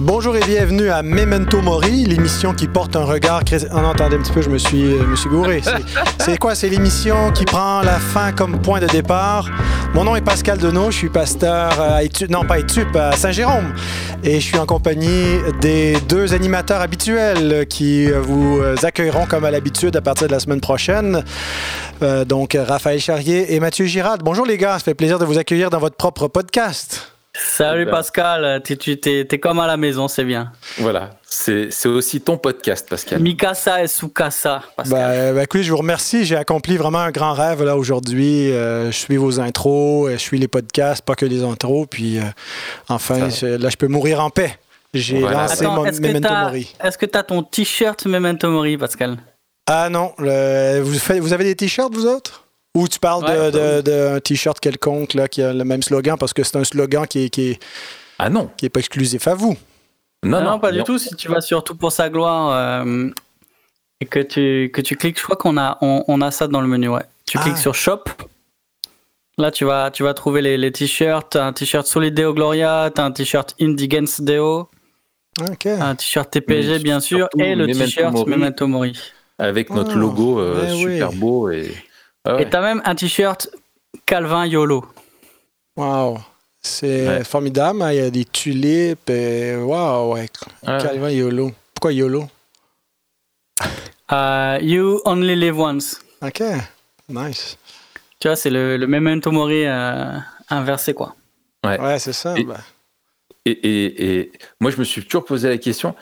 Bonjour et bienvenue à Memento Mori, l'émission qui porte un regard... Oh non, attendez un petit peu, je me suis, je me suis gouré. C'est quoi? C'est l'émission qui prend la fin comme point de départ. Mon nom est Pascal Denot, je suis pasteur à Etup, non pas à Saint-Jérôme. Et je suis en compagnie des deux animateurs habituels qui vous accueilleront comme à l'habitude à partir de la semaine prochaine. Euh, donc, Raphaël Charrier et Mathieu Girard. Bonjour les gars, ça fait plaisir de vous accueillir dans votre propre podcast. Salut Pascal, tu es, comme à la maison, c'est bien. Voilà, c'est aussi ton podcast, Pascal. Mikasa et Sukasa, Pascal. Bah, bah, écoutez, je vous remercie. J'ai accompli vraiment un grand rêve là aujourd'hui. Euh, je suis vos intros, je suis les podcasts, pas que les intros. Puis euh, enfin, là, je peux mourir en paix. J'ai lancé mon Memento Mori. Est-ce que tu as ton t-shirt Memento Mori, Pascal? Ah non, vous, vous avez des t-shirts, vous autres? Ou tu parles d'un t-shirt quelconque là, qui a le même slogan parce que c'est un slogan qui est, qui est, ah non. qui est pas exclusif à vous. Non, non, pas du tout. Si tu vas sur Tout pour sa gloire euh, et que tu, que tu cliques, je crois qu'on a, on, a ça dans le menu. Ouais. Tu cliques ah. sur Shop. Là, tu vas, tu vas trouver les, les t-shirts. Un t-shirt Solideo Gloria, as un t-shirt Indigence Deo. Un t-shirt TPG, bien sûr. Et le t-shirt Memento Mori. Avec notre ah. logo euh, eh super beau et. Ah et t'as même un t-shirt Calvin YOLO. Waouh, c'est formidable. Hein. Il y a des tulipes. Et... Waouh, ouais. Calvin YOLO. Pourquoi YOLO? Uh, you only live once. Ok, nice. Tu vois, c'est le, le memento mori euh, inversé, quoi. Ouais, ouais c'est ça. Bah. et, et, et, moi, je me suis toujours posé la question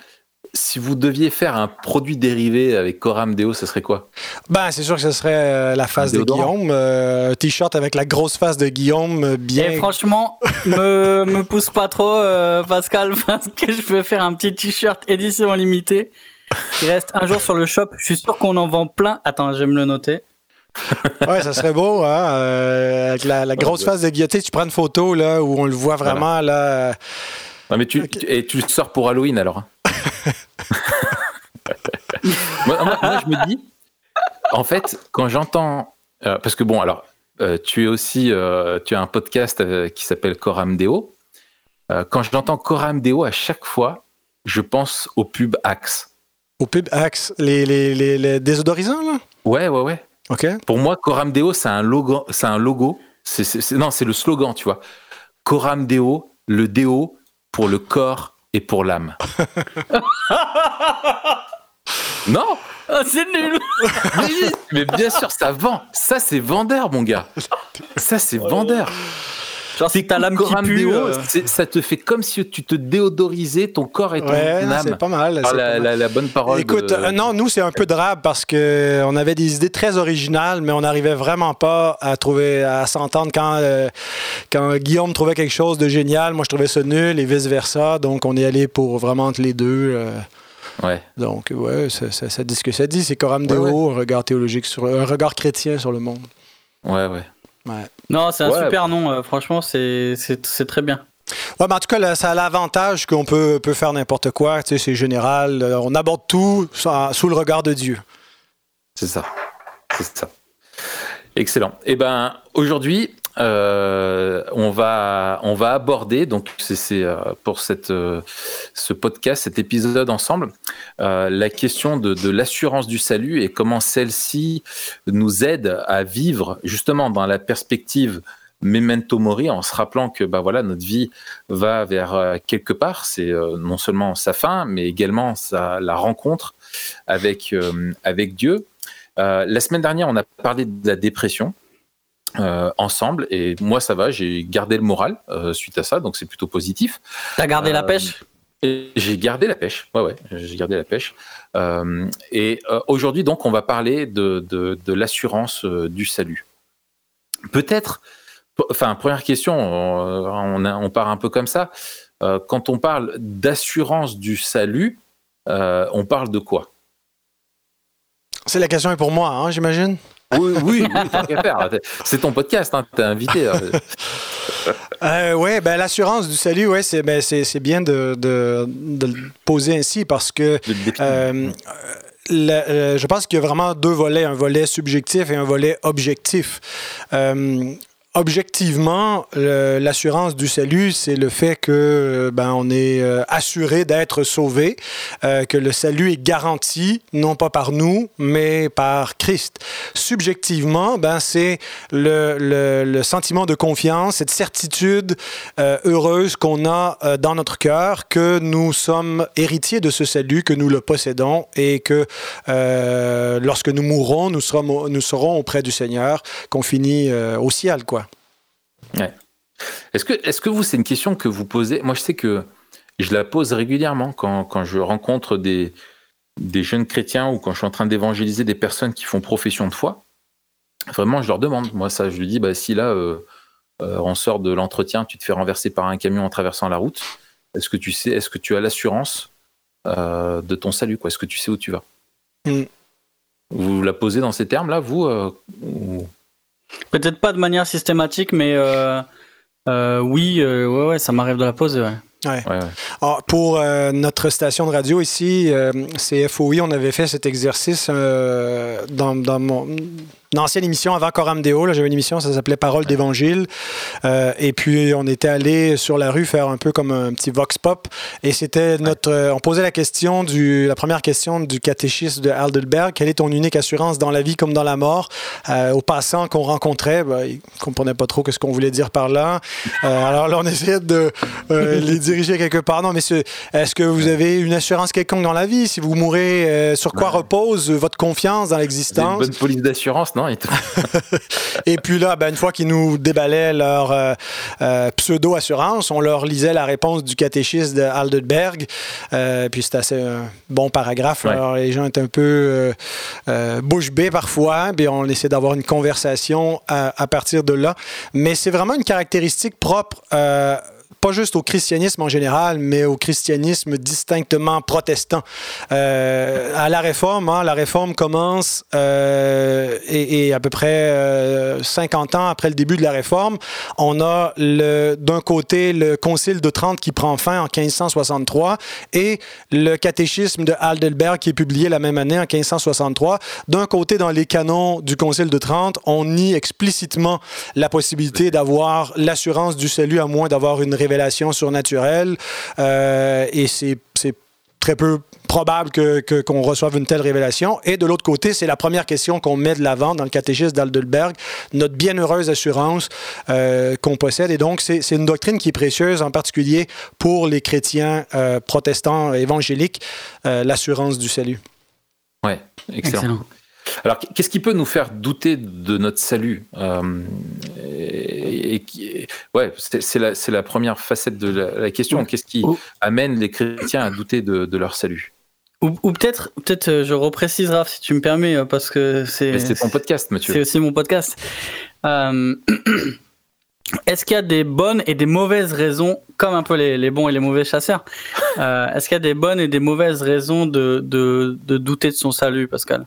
si vous deviez faire un produit dérivé avec Coram Deo, ce serait quoi? Ben, c'est sûr que ce serait euh, la face de Guillaume. Euh, un t-shirt avec la grosse face de Guillaume, euh, bien. Et franchement, me, me pousse pas trop, Pascal, parce que je veux faire un petit t-shirt édition limitée. Il reste un jour sur le shop. Je suis sûr qu'on en vend plein. Attends, je vais me le noter. ouais, ça serait beau, hein, avec la, grosse face de Guillaume. Tu prends une photo là où on le voit vraiment là. Non, mais tu, et tu sors pour Halloween alors. Moi, je me dis, en fait, quand j'entends. Euh, parce que bon, alors, euh, tu es aussi. Euh, tu as un podcast qui s'appelle Coram Deo. quand j'entends Coram Deo, à chaque fois, je pense au pub Axe. Au pub Axe Les, les, les, désodorisants, là? Ouais, ouais, ouais. Ok. Pour moi, Coram Deo, c'est un logo. C'est un logo. non, c'est le slogan, tu vois. Coram Deo, le déo pour le corps et pour l'âme. non ah, C'est nul mais, bien sûr, ça vend. Ça, c'est vendeur, mon gars. Ça, c'est vendeur. Genre, si t'as l'âme qui pue, euh. ça te fait comme si tu te déodorisais ton corps et ton âme. C'est pas mal. la, bonne parole. Écoute, euh, non, nous, c'est un peu drabe parce que euh, on avait des idées très originales, mais on n'arrivait vraiment pas à trouver, à s'entendre quand, quand Guillaume trouvait quelque chose de génial. Moi, je trouvais ça nul et vice-versa. Donc, on est allé pour vraiment entre les deux. Ouais. Donc, ouais, ça, dit ce que ça dit. C'est Coram Deo, un regard théologique sur un regard chrétien sur le monde. Ouais, ouais. Non, c'est un super nom. Euh, franchement, c'est très bien. Ouais, mais en tout cas, ça a l'avantage qu'on peut, peut faire n'importe quoi. Tu sais, c'est général. Euh, on aborde tout sous le regard de Dieu. C'est ça. C'est ça. Excellent. Eh ben, aujourd'hui, euh, on va on va aborder donc c'est euh, pour cette euh, ce podcast cet épisode ensemble la question de, l'assurance du salut et comment celle-ci nous aide à vivre justement dans la perspective memento mori en se rappelant que bah voilà notre vie va vers quelque part. C'est non seulement sa fin mais également la rencontre avec avec Dieu. La semaine dernière on a parlé de la dépression euh, ensemble. Et moi, ça va, j'ai gardé le moral euh, suite à ça, donc c'est plutôt positif. T'as gardé la euh, pêche? J'ai gardé la pêche, ouais, ouais, j'ai gardé la pêche. et aujourd'hui, donc, on va parler de, de, l'assurance du salut. Peut-être, enfin, première question, on, on, part un peu comme ça. quand on parle d'assurance du salut, on parle de quoi? C'est la question est pour moi, hein, j'imagine? Oui, oui, C'est ton podcast, hein, t'es invité. Hein. Euh, oui, ben, l'assurance du salut, ouais, c'est ben, bien de, de, le poser ainsi parce que euh, je pense qu'il y a vraiment deux volets, un volet subjectif et un volet objectif. Euh, objectivement, l'assurance du salut, c'est le fait que ben, on est euh, assuré d'être sauvé, euh, que le salut est garanti non pas par nous, mais par Christ. Subjectivement, ben, c'est le, sentiment de confiance, cette certitude euh, heureuse qu'on a dans notre cœur que nous sommes héritiers de ce salut, que nous le possédons et que lorsque nous mourrons, nous serons, nous serons auprès du Seigneur, qu'on finit au ciel, quoi. Ouais. Est-ce que, vous, c'est une question que vous posez? Moi, je sais que je la pose régulièrement quand, quand je rencontre des, des jeunes chrétiens ou quand je suis en train d'évangéliser des personnes qui font profession de foi. Vraiment, je leur demande. Moi, ça, je lui dis, bah, si là, euh, euh, on sort de l'entretien, tu te fais renverser par un camion en traversant la route, est-ce que tu sais, est-ce que tu as l'assurance euh, de ton salut Est-ce que tu sais où tu vas? Mm. Vous la posez dans ces termes-là, vous Peut-être pas de manière systématique, mais euh, euh, oui, euh, ouais, ouais, ça m'arrive de la poser. Ouais. Ouais. Ah, pour notre station de radio ici, c'est FOI, on avait fait cet exercice dans, dans mon une ancienne émission avant Coram Deo. J'avais une émission, ça s'appelait Parole d'Évangile. Euh, et puis, on était allé sur la rue faire un peu comme un petit vox pop. Et c'était notre. Euh, on posait la question, du, la première question du catéchisme de Heidelberg quelle est ton unique assurance dans la vie comme dans la mort? Euh, Aux passants qu'on rencontrait, ben, ils ne comprenaient pas trop ce qu'on voulait dire par là. alors là, on essayait de les diriger quelque part. Non, mais est-ce que vous avez une assurance quelconque dans la vie? Si vous mourrez, sur quoi repose votre confiance dans l'existence Une bonne police d'assurance, non? et puis là, ben, une fois qu'ils nous déballaient leur euh, euh, pseudo-assurance, on leur lisait la réponse du catéchisme de. Euh, puis c'était assez un bon paragraphe. Alors les gens étaient un peu bouche bée parfois. Puis on essaie d'avoir une conversation à, à, partir de là. Mais c'est vraiment une caractéristique propre pas juste au christianisme en général, mais au christianisme distinctement protestant. Euh, à la réforme, hein, la réforme commence euh, et, à peu près euh, 50 ans après le début de la réforme, on a d'un côté le Concile de Trente qui prend fin en 1563 et le catéchisme de Heidelberg qui est publié la même année en 1563. D'un côté, dans les canons du Concile de Trente, on nie explicitement la possibilité d'avoir l'assurance du salut à moins d'avoir une révélation révélation surnaturelle. Euh, et c'est très peu probable qu'on que, qu'on reçoive une telle révélation. Et de l'autre côté, c'est la première question qu'on met de l'avant dans le catéchisme d'Aldelberg, notre bienheureuse assurance euh, qu'on possède. Et donc, c'est une doctrine qui est précieuse, en particulier pour les chrétiens euh, protestants évangéliques, l'assurance du salut. Ouais, excellent. Alors, qu'est-ce qui peut nous faire douter de notre salut euh, et, Ouais, c'est la, la, première facette de la, question. Qu'est-ce qui amène les chrétiens à douter de, leur salut? Ou, peut-être, peut-être, euh, je reprécise, Raph, si tu me permets, euh, parce que c'est. C'est ton podcast, Mathieu. C'est aussi mon podcast. Est-ce qu'il y a des bonnes et des mauvaises raisons, comme un peu les, bons et les mauvais chasseurs Est-ce qu'il y a des bonnes et des mauvaises raisons de, de, de douter de son salut, Pascal?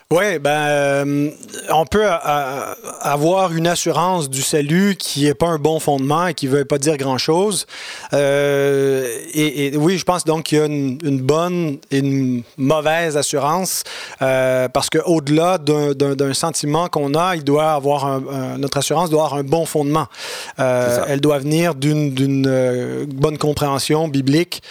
oui, ben, euh, on peut avoir une assurance du salut qui n'est pas un bon fondement et qui ne veut pas dire grand-chose. Euh, et, oui, je pense donc qu'il y a une, bonne et une mauvaise assurance euh, parce qu'au-delà d'un sentiment qu'on a, il doit avoir un, notre assurance doit avoir un bon fondement. elle doit venir d'une bonne compréhension biblique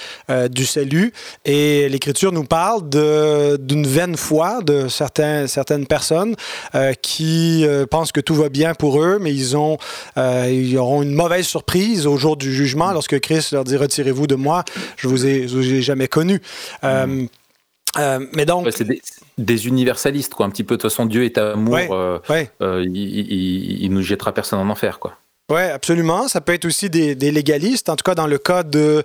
du salut. Et l'Écriture nous parle d'une vaine foi de certains certaines personnes euh, qui euh, pensent que tout va bien pour eux, mais ils, ont, euh, ils auront une mauvaise surprise au jour du jugement lorsque Christ leur dit Retirez-vous de moi, je vous ai, vous ai jamais connu. Mm. mais donc. c'est des, universalistes, quoi. Un petit peu, de toute façon, Dieu est amour. il, il, nous jettera personne en enfer, quoi. Oui, absolument. Ça peut être aussi des, des, légalistes. En tout cas, dans le cas de,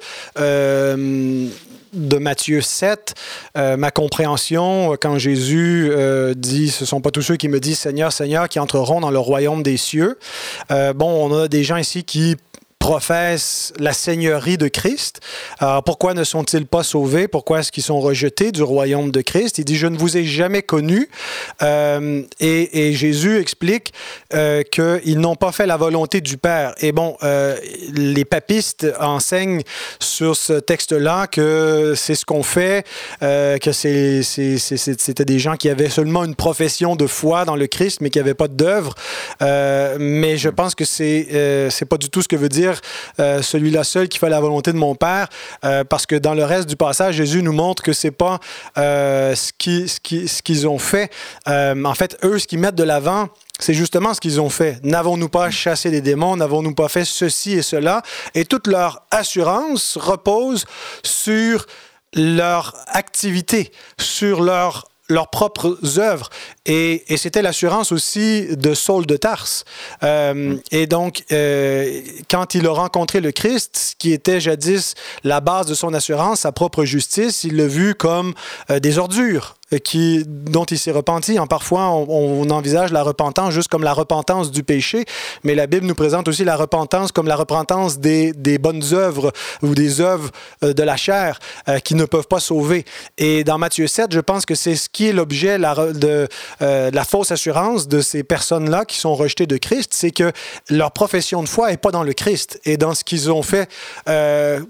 de Matthieu 7, euh, ma compréhension, euh, quand Jésus euh, dit Ce ne sont pas tous ceux qui me disent Seigneur, Seigneur, qui entreront dans le royaume des cieux. bon, on a des gens ici qui professent la seigneurie de Christ. Alors pourquoi ne sont-ils pas sauvés? Pourquoi est-ce qu'ils sont rejetés du royaume de Christ? Il dit, je ne vous ai jamais connus. Euh, et, Jésus explique euh, qu'ils n'ont pas fait la volonté du Père. Et bon, euh, les papistes enseignent sur ce texte-là que c'est ce qu'on fait, que c'était des gens qui avaient seulement une profession de foi dans le Christ, mais qui n'avaient pas d'œuvre. Mais je pense que c'est c'est pas du tout ce que veut dire euh, celui-là seul qui fait la volonté de mon Père, euh, parce que dans le reste du passage, Jésus nous montre que c'est pas euh, ce qu'ils ce ce qu'ils ont fait. en fait, eux, ce qu'ils mettent de l'avant, c'est justement ce qu'ils ont fait. N'avons-nous pas chassé des démons? N'avons-nous pas fait ceci et cela? Et toute leur assurance repose sur leur activité, sur leur leurs propres œuvres. Et, c'était l'assurance aussi de Saul de Tarse. Euh, et donc, euh, quand il a rencontré le Christ, qui était jadis la base de son assurance, sa propre justice, il l'a vu comme euh, des ordures qui, dont il s'est repenti. En parfois, on, envisage la repentance juste comme la repentance du péché, mais la Bible nous présente aussi la repentance comme la repentance des, bonnes œuvres ou des œuvres de la chair euh, qui ne peuvent pas sauver. Et dans Matthieu 7, je pense que c'est ce qui est l'objet de, euh, la fausse assurance de ces personnes-là qui sont rejetées de Christ, c'est que leur profession de foi n'est pas dans le Christ et dans ce qu'ils ont fait euh,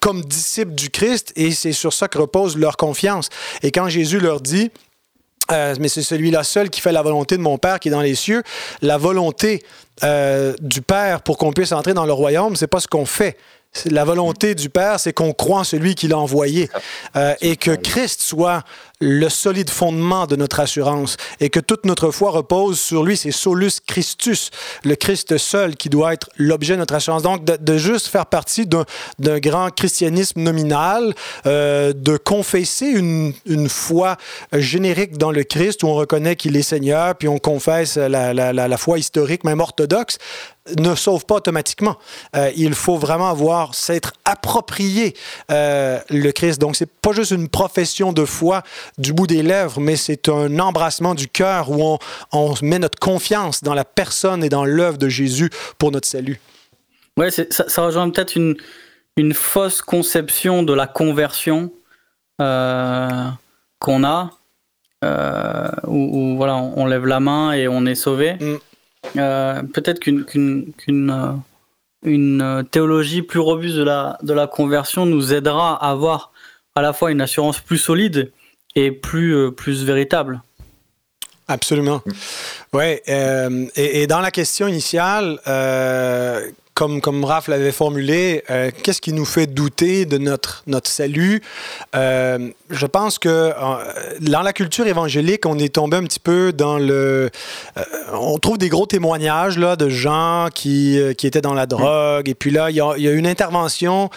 comme disciples du Christ, et c'est sur ça que repose leur confiance. Et quand Jésus leur dit, euh, mais c'est celui-là seul qui fait la volonté de mon Père qui est dans les cieux. La volonté euh, du Père pour qu'on puisse entrer dans le royaume, c'est pas ce qu'on fait. La volonté du Père, c'est qu'on croit en celui qui l'a envoyé euh, et que Christ soit le solide fondement de notre assurance et que toute notre foi repose sur lui. C'est solus Christus, le Christ seul qui doit être l'objet de notre assurance. Donc, de, de juste faire partie d'un grand christianisme nominal, euh, de confesser une, une, foi générique dans le Christ où on reconnaît qu'il est Seigneur, puis on confesse la, la, la, la foi historique, même orthodoxe, ne sauve pas automatiquement. Euh, il faut vraiment avoir, s'être approprié euh, le Christ. Donc, c'est pas juste une profession de foi du bout des lèvres, mais c'est un embrassement du cœur où on, on, met notre confiance dans la personne et dans l'œuvre de Jésus pour notre salut. Ouais, ça, ça, rejoint peut-être une, une fausse conception de la conversion euh, qu'on a, où, où, voilà, on, on, lève la main et on est sauvé. Mm. Euh, peut-être qu'une qu'une qu'une euh, une théologie plus robuste de la, de la conversion nous aidera à avoir à la fois une assurance plus solide et plus, euh, plus véritable. Absolument. Oui. Euh, et, dans la question initiale, euh, comme, comme Raph l'avait formulé, euh, qu'est-ce qui nous fait douter de notre, notre salut? Euh, je pense que euh, dans la culture évangélique, on est tombé un petit peu dans le... On trouve des gros témoignages là, de gens qui, qui étaient dans la drogue. Et puis là, il y a, une intervention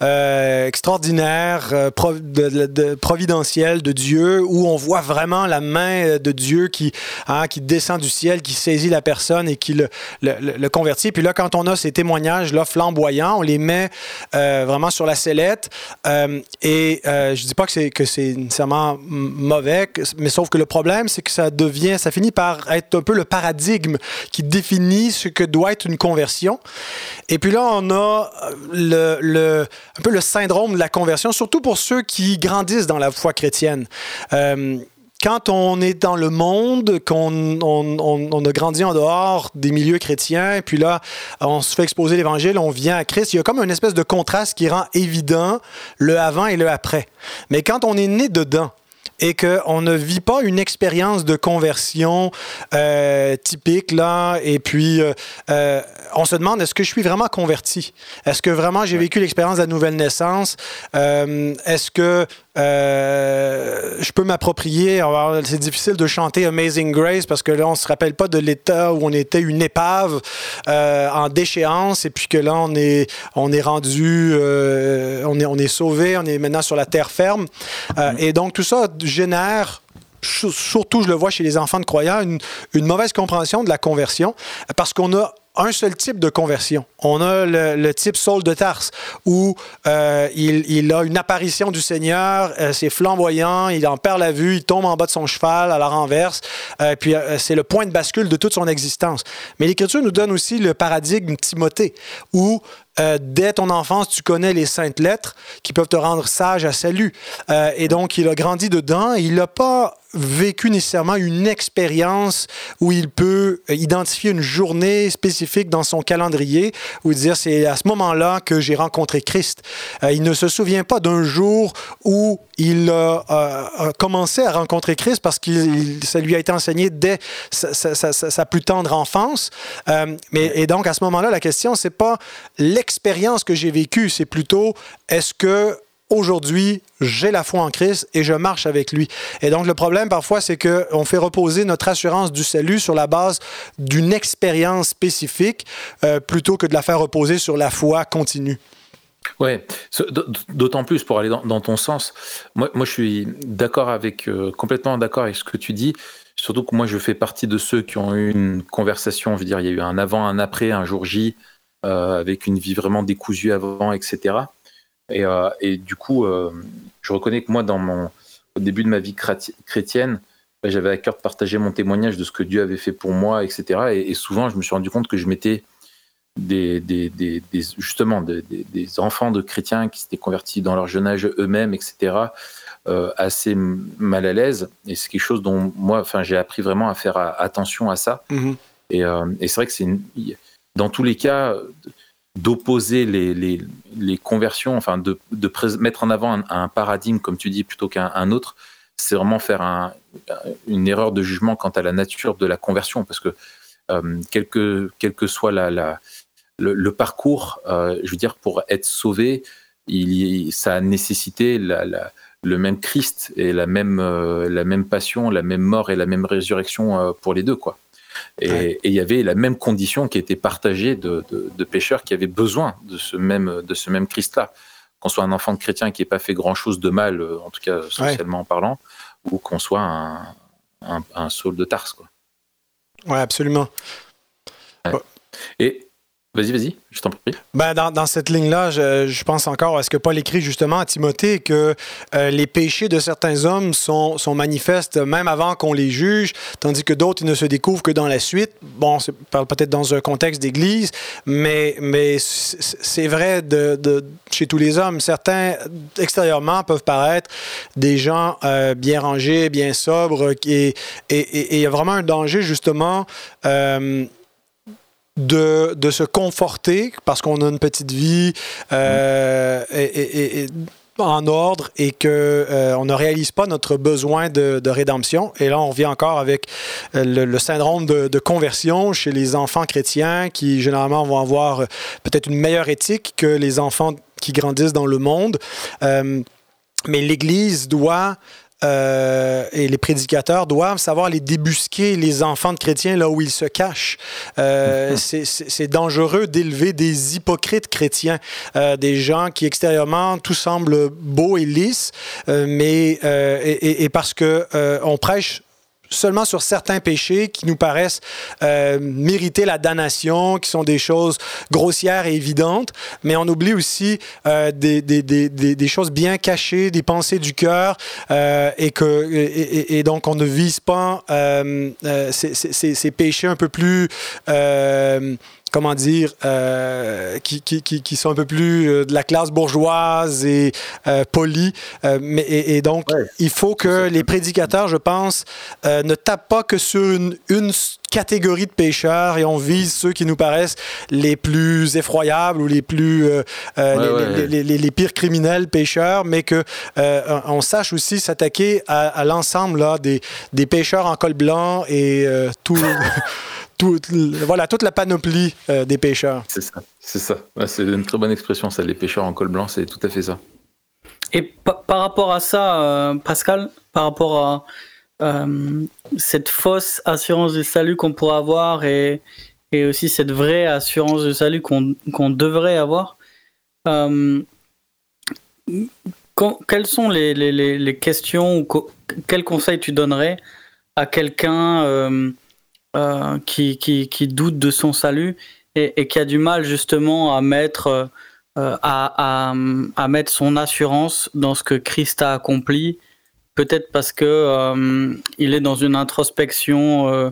extraordinaire, prov de, de, providentielle de Dieu, où on voit vraiment la main de Dieu qui, hein, qui descend du ciel, qui saisit la personne et qui le, le, le convertit. Puis là, quand on a ces témoignages, témoignages là, flamboyants. On les met euh, vraiment sur la sellette. Euh, et euh, je dis pas que c'est nécessairement mauvais, mais sauf que le problème, c'est que ça devient, ça finit par être un peu le paradigme qui définit ce que doit être une conversion. Et puis là, on a un peu le syndrome de la conversion, surtout pour ceux qui grandissent dans la foi chrétienne. Quand on est dans le monde, qu'on on, on, on, a grandi en dehors des milieux chrétiens, puis là, on se fait exposer l'Évangile, on vient à Christ, il y a comme une espèce de contraste qui rend évident le avant et le après. Mais quand on est né dedans, et qu'on ne vit pas une expérience de conversion euh, typique là et puis euh, euh, on se demande est-ce que je suis vraiment converti? Est-ce que vraiment j'ai vécu l'expérience de la nouvelle naissance? Est-ce que euh, je peux m'approprier. C'est difficile de chanter Amazing Grace parce que là, on se rappelle pas de l'état où on était une épave euh, en déchéance et puis que là, on est, on est rendu, euh, on est, on est sauvé, on est maintenant sur la terre ferme. Euh, et donc, tout ça génère surtout je le vois chez les enfants de croyants, une, une mauvaise compréhension de la conversion parce qu'on a un seul type de conversion. On a le, type Saul de Tarse, où euh, il, a une apparition du Seigneur, euh, c'est flamboyant, il en perd la vue, il tombe en bas de son cheval à la renverse, euh, puis c'est le point de bascule de toute son existence. Mais l'Écriture nous donne aussi le paradigme Timothée, où euh, dès ton enfance, tu connais les saintes lettres qui peuvent te rendre sage à salut. Euh, et donc, il a grandi dedans. il n'a pas vécu nécessairement une expérience où il peut identifier une journée spécifique dans son calendrier ou dire c'est à ce moment-là que j'ai rencontré Christ. Euh, il ne se souvient pas d'un jour où il a, commencé à rencontrer Christ parce que ça lui a été enseigné dès sa, plus tendre enfance. mais, et donc, à ce moment-là, la question, c'est pas l'expérience que j'ai vécue, c'est plutôt est-ce que aujourd'hui, j'ai la foi en Christ et je marche avec lui? Et donc, le problème parfois, c'est qu'on fait reposer notre assurance du salut sur la base d'une expérience spécifique euh, plutôt que de la faire reposer sur la foi continue. Ouais, d'autant plus pour aller dans, ton sens. Moi, moi, je suis d'accord avec, euh, complètement d'accord avec ce que tu dis. Surtout que moi, je fais partie de ceux qui ont eu une conversation. Je veux dire, il y a eu un avant, un après, un jour J. Euh, avec une vie vraiment décousue avant, etc. Et, euh, et du coup, euh, je reconnais que moi, dans mon, au début de ma vie chrétienne, bah, j'avais à cœur de partager mon témoignage de ce que Dieu avait fait pour moi, etc. Et, souvent, je me suis rendu compte que je mettais des, des, des, justement des, enfants de chrétiens qui s'étaient convertis dans leur jeune âge eux-mêmes, etc., assez mal à l'aise. Et c'est quelque chose dont moi, enfin, j'ai appris vraiment à faire attention à ça. Mm-hmm. Et, et c'est vrai que c'est une dans tous les cas, d'opposer les, conversions, enfin de, mettre en avant un, paradigme, comme tu dis, plutôt qu'un autre, c'est vraiment faire un, une erreur de jugement quant à la nature de la conversion, parce que euh, quel, que, soit le, parcours, euh, je veux dire, pour être sauvé, il, ça a nécessité la, le même Christ et la même, euh, la même passion, la même mort et la même résurrection pour les deux, quoi. Et, il y avait la même condition qui était partagée de, de, pêcheurs qui avaient besoin de ce même, de ce même Christ-là. Qu'on soit un enfant de chrétien qui n'ait pas fait grand-chose de mal, euh, en tout cas socialement en parlant, ou qu'on soit un, un, Saul de Tarse. Quoi. Ouais, absolument. Et Vas-y, vas-y, je t'en prie. Ben, dans, dans cette ligne-là, je, je, pense encore à ce que Paul écrit justement à Timothée, que euh, les péchés de certains hommes sont, sont manifestes même avant qu'on les juge, tandis que d'autres ne se découvrent que dans la suite. Bon, c'est peut-être dans un contexte d'église, mais, mais c'est vrai de, de, chez tous les hommes. Certains, extérieurement, peuvent paraître des gens euh, bien rangés, bien sobres, et il y a vraiment un danger, justement. Euh, de, de se conforter parce qu'on a une petite vie euh, et, en ordre et qu'on euh, on ne réalise pas notre besoin de, de, rédemption. Et là, on revient encore avec euh, le, syndrome de, de, conversion chez les enfants chrétiens qui, généralement, vont avoir peut-être une meilleure éthique que les enfants qui grandissent dans le monde. mais l'Église doit euh, et les prédicateurs doivent savoir les débusquer, les enfants de chrétiens, là où ils se cachent. Euh, c'est dangereux d'élever des hypocrites chrétiens, euh, des gens qui extérieurement tout semble beau et lisse, mais et, et, parce que on prêche seulement sur certains péchés qui nous paraissent euh, mériter la damnation, qui sont des choses grossières et évidentes, mais on oublie aussi euh, des, des, des, des, choses bien cachées, des pensées du cœur, euh, et, que, et, et, donc on ne vise pas euh, euh, ces, ces, ces, péchés un peu plus comment dire, euh, qui, qui, qui, sont un peu plus euh, de la classe bourgeoise et euh, polie. Euh, mais, et, donc, il faut que les prédicateurs, je pense, ne tapent pas que sur une, une, catégorie de pêcheurs et on vise ceux qui nous paraissent les plus effroyables ou les plus les, les, les, les, pires criminels pêcheurs, mais que on sache aussi s'attaquer à, à l'ensemble des, des pêcheurs en col blanc et tout. voilà, toute la panoplie euh, des pêcheurs. C'est ça, c'est ça. c'est une très bonne expression, ça. Les pêcheurs en col blanc, c'est tout à fait ça. Et par rapport à ça, euh, Pascal, par rapport à euh, cette fausse assurance du salut qu'on pourrait avoir et, et, aussi cette vraie assurance du salut qu'on devrait avoir, quelles sont les, les, les, questions ou quels conseils tu donnerais à quelqu'un euh, qui, qui, qui, doute de son salut et, qui a du mal justement à mettre, à, à, mettre son assurance dans ce que Christ a accompli. Peut-être parce que euh, il est dans une introspection euh,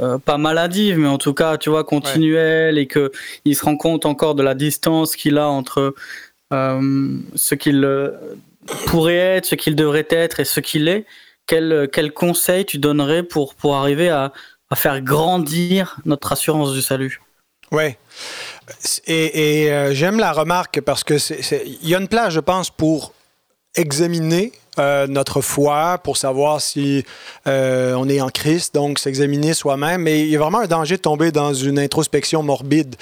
euh, pas maladive, mais en tout cas, tu vois, continuelle, et que il se rend compte encore de la distance qu'il a entre ce qu'il pourrait être, ce qu'il devrait être et ce qu'il est. Quel, quel conseil tu donnerais pour, pour arriver à, faire grandir notre assurance du salut Ouais. Et, et j'aime la remarque parce que il y a une place, je pense, pour examiner euh, notre foi pour savoir si euh, on est en Christ, donc s'examiner soi-même. Mais il y a vraiment un danger de tomber dans une introspection morbide.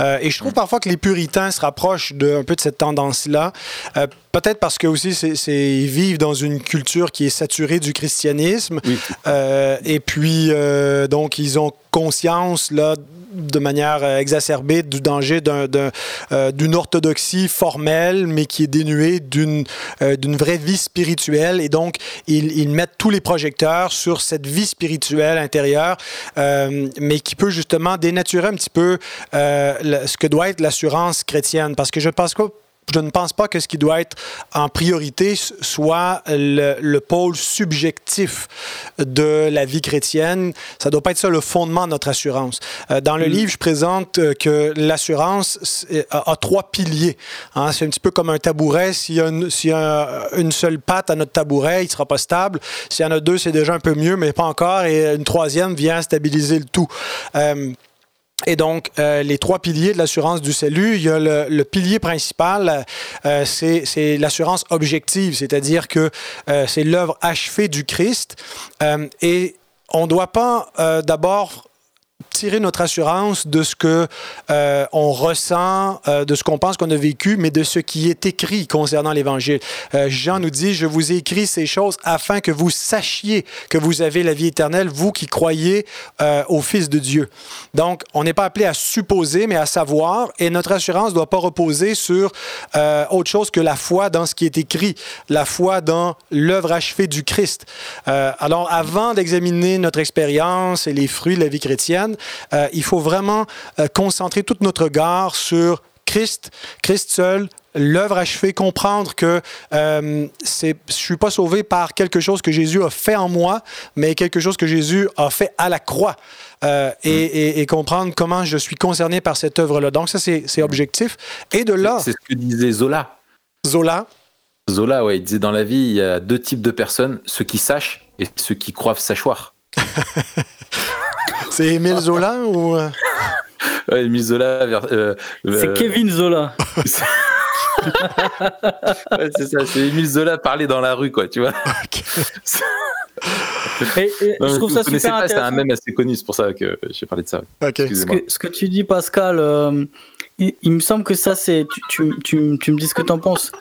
Euh, et je trouve parfois que les puritains se rapprochent de, un peu de cette tendance-là. Peut-être parce que aussi, c'est, ils vivent dans une culture qui est saturée du christianisme. et puis, donc, ils ont conscience là, de manière euh, exacerbée du danger euh, d'une orthodoxie formelle, mais qui est dénuée d'une euh, vraie vie spirituelle. Et donc, ils, mettent tous les projecteurs sur cette vie spirituelle intérieure, mais qui peut justement dénaturer un petit peu ce que doit être l'assurance chrétienne. Parce que je pense que je ne pense pas que ce qui doit être en priorité soit le, pôle subjectif de la vie chrétienne. Ça ne doit pas être ça le fondement de notre assurance. Euh, dans le mm. livre, je présente euh, que l'assurance a, trois piliers. Hein. C'est un petit peu comme un tabouret. S'il y a, une, une, seule patte à notre tabouret, il ne sera pas stable. S'il y en a deux, c'est déjà un peu mieux, mais pas encore. Et une troisième vient stabiliser le tout. Euh, et donc, euh, les trois piliers de l'assurance du salut, il y a le, pilier principal, euh, c'est l'assurance objective, c'est-à-dire que euh, c'est l'œuvre achevée du Christ. et on ne doit pas d'abord tirer notre assurance de ce que euh, on ressent, euh, de ce qu'on pense qu'on a vécu, mais de ce qui est écrit concernant l'Évangile. Euh, Jean nous dit, je vous ai écrit ces choses afin que vous sachiez que vous avez la vie éternelle, vous qui croyez au Fils de Dieu. Donc, on n'est pas appelé à supposer, mais à savoir, et notre assurance ne doit pas reposer sur autre chose que la foi dans ce qui est écrit, la foi dans l'œuvre achevée du Christ. alors, avant d'examiner notre expérience et les fruits de la vie chrétienne, euh, il faut vraiment euh, concentrer toute notre regard sur Christ, Christ seul, l'œuvre achevée, comprendre que euh, c'est, je suis pas sauvé par quelque chose que Jésus a fait en moi, mais quelque chose que Jésus a fait à la croix. et, comprendre comment je suis concerné par cette œuvre-là. Donc ça, c'est, objectif. Et de là... C'est ce que disait Zola. Zola Zola, ouais, il disait dans la vie, il y a deux types de personnes, ceux qui sachent et ceux qui croient sachoir. C'est Émile Zola ou. Euh? Ouais, Émile Zola. Euh, c'est euh, Kevin Zola. c'est ça, c'est Émile Zola parler dans la rue, quoi, tu vois. je trouve ça super pas, C'est un même assez connu, c'est pour ça que j'ai parlé de ça. Ce, que, tu dis, Pascal, il, me semble que ça, c'est. Tu, tu, tu, me dis ce que tu en penses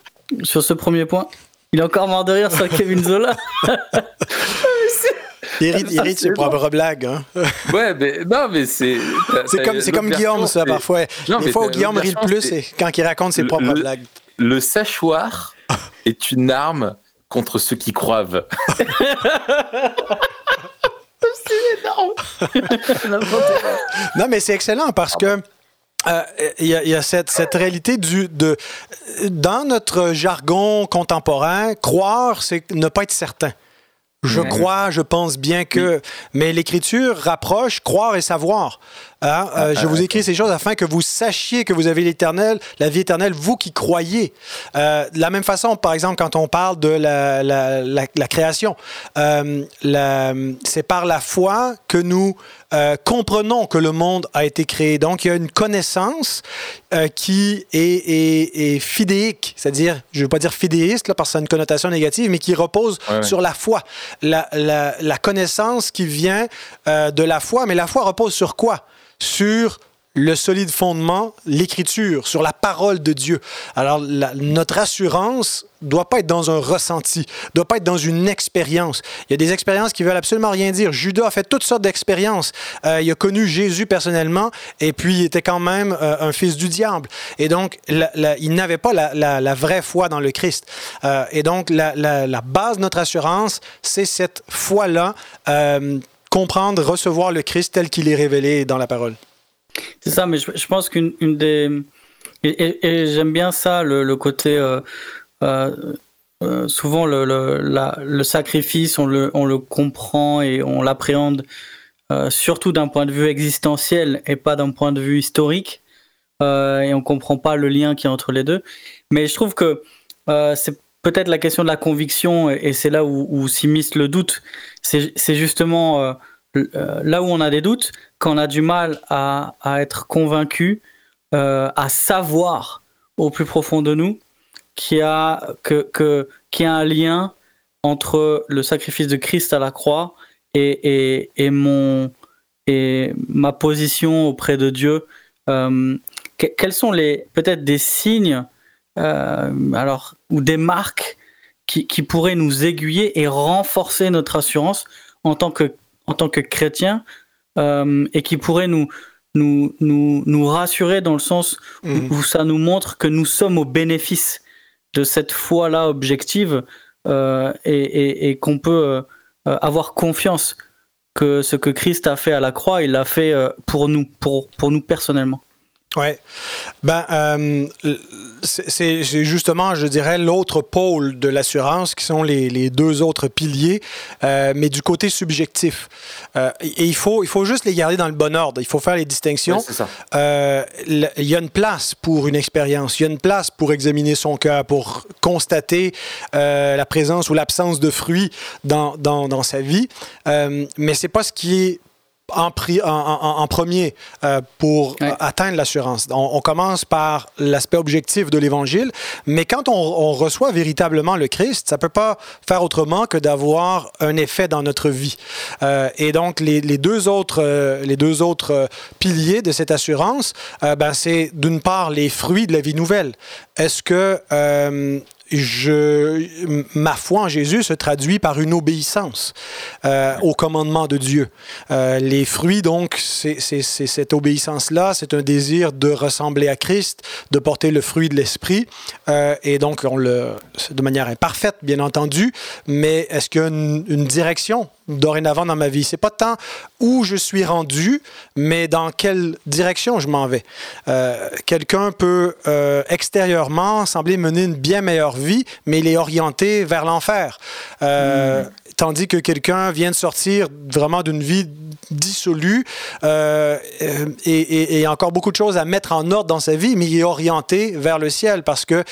sur ce premier point. Il est encore mort de rire sur Kevin Zola. Il hérite, ses propres blagues. Hein. Ouais, mais non, mais c'est. C'est comme, comme Guillaume, ça, parfois. Non, Les fois où Guillaume rit le plus, c'est quand il raconte ses propres blagues. Le sachoir est une arme contre ceux qui croivent. c'est énorme. non, mais c'est excellent parce que. Euh, il y, a, cette, cette, réalité du, de, dans notre jargon contemporain, croire, c'est ne pas être certain. Je crois, je pense bien que. Mais l'Écriture rapproche croire et savoir. Hein? Euh, je vous écris ces choses afin que vous sachiez que vous avez l'éternel, la vie éternelle, vous qui croyez. Euh, de la même façon, par exemple, quand on parle de la, la, la, création, euh, c'est par la foi que nous comprenons que le monde a été créé. Donc, il y a une connaissance qui est, est, est fidéique, c'est-à-dire, je ne veux pas dire fidéiste, là, parce que ça a une connotation négative, mais qui repose sur la foi. La, connaissance qui vient de la foi, mais la foi repose sur quoi? Sur le solide fondement, l'écriture, sur la parole de Dieu. Alors, notre assurance doit pas être dans un ressenti, doit pas être dans une expérience. Il y a des expériences qui veulent absolument rien dire. Judas a fait toutes sortes d'expériences. Euh, il a connu Jésus personnellement, et puis il était quand même euh, un fils du diable. Et donc, il n'avait pas la, vraie foi dans le Christ. Euh, et donc, la, base de notre assurance, c'est cette foi-là, comprendre, recevoir le Christ tel qu'il est révélé dans la parole. C'est ça, mais je, pense qu'une des et, j'aime bien ça, le, côté souvent le, le, sacrifice, on le, on le comprend et on l'appréhende surtout d'un point de vue existentiel et pas d'un point de vue historique. et on comprend pas le lien qui est entre les deux. Mais je trouve que c'est peut-être la question de la conviction, et c'est là où, s'immisce le doute. C'est justement euh, euh, là où on a des doutes, quand on a du mal à, être convaincu, euh, à savoir au plus profond de nous qu'il y, a, y a un lien entre le sacrifice de Christ à la croix et, mon, et ma position auprès de Dieu. quels sont les peut-être des signes alors, ou des marques qui, qui, pourraient nous aiguiller et renforcer notre assurance en tant que, en tant que chrétien euh, et qui pourraient nous, nous, nous, nous rassurer dans le sens où, mhm. ça nous montre que nous sommes au bénéfice de cette foi-là objective euh, et, et, et qu'on peut avoir confiance que ce que Christ a fait à la croix, il l'a fait pour nous, pour, pour nous personnellement. Ouais. Ben, euh, c'est justement, je dirais, l'autre pôle de l'assurance qui sont les, les, deux autres piliers, euh, mais du côté subjectif. Euh, et il faut, il faut juste les garder dans le bon ordre. Il faut faire les distinctions. Il y a une place pour une expérience. Il y a une place pour examiner son cœur, pour constater la présence ou l'absence de fruits dans, dans, dans sa vie. Mais c'est pas ce qui est en, en, premier euh, pour atteindre l'assurance. On, commence par l'aspect objectif de l'Évangile, mais quand on, reçoit véritablement le Christ, ça peut pas faire autrement que d'avoir un effet dans notre vie. Euh, et donc, les, deux autres, euh, les deux autres piliers de cette assurance, ben, c'est d'une part les fruits de la vie nouvelle. Est-ce que je, ma foi en Jésus se traduit par une obéissance euh, au commandement de Dieu. Euh, les fruits, donc, c'est cette obéissance-là, c'est un désir de ressembler à Christ, de porter le fruit de l'Esprit, euh, et donc, on le, de manière imparfaite, bien entendu, mais est-ce qu'il y a une, une direction dorénavant dans ma vie. C'est pas tant où je suis rendu, mais dans quelle direction je m'en vais. Euh, quelqu'un peut euh, extérieurement sembler mener une bien meilleure vie, mais il est orienté vers l'enfer. Euh, hmm. Tandis que quelqu'un vient de sortir vraiment d'une vie dissolue et, et, et, encore beaucoup de choses à mettre en ordre dans sa vie, mais il est orienté vers le ciel parce que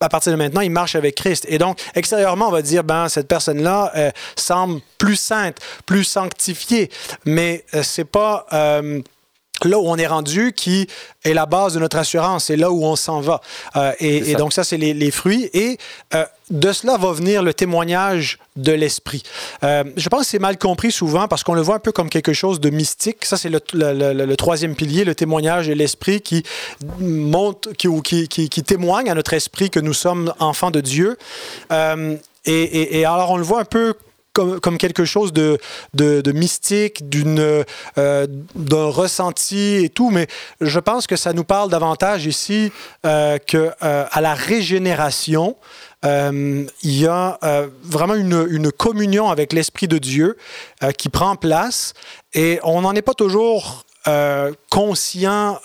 à partir de maintenant, il marche avec Christ. Et donc, extérieurement, on va dire, ben, cette personne-là euh, semble plus sainte, plus sanctifiée, mais euh, c'est pas euh, là où on est rendu qui est la base de notre assurance, c'est là où on s'en va. Euh, et, donc ça, c'est les, fruits. Et euh, de cela va venir le témoignage de l'esprit. Euh, je pense que c'est mal compris souvent parce qu'on le voit un peu comme quelque chose de mystique. Ça, c'est le, troisième pilier, le témoignage de l'esprit qui monte, qui, qui, qui, témoigne à notre esprit que nous sommes enfants de Dieu. et, et, alors, on le voit un peu comme, quelque chose de, de, mystique, d'une, euh, d'un ressenti et tout, mais je pense que ça nous parle davantage ici euh, que euh, à la régénération. il y a vraiment une, communion avec l'Esprit de Dieu qui prend place et on n'en est pas toujours conscient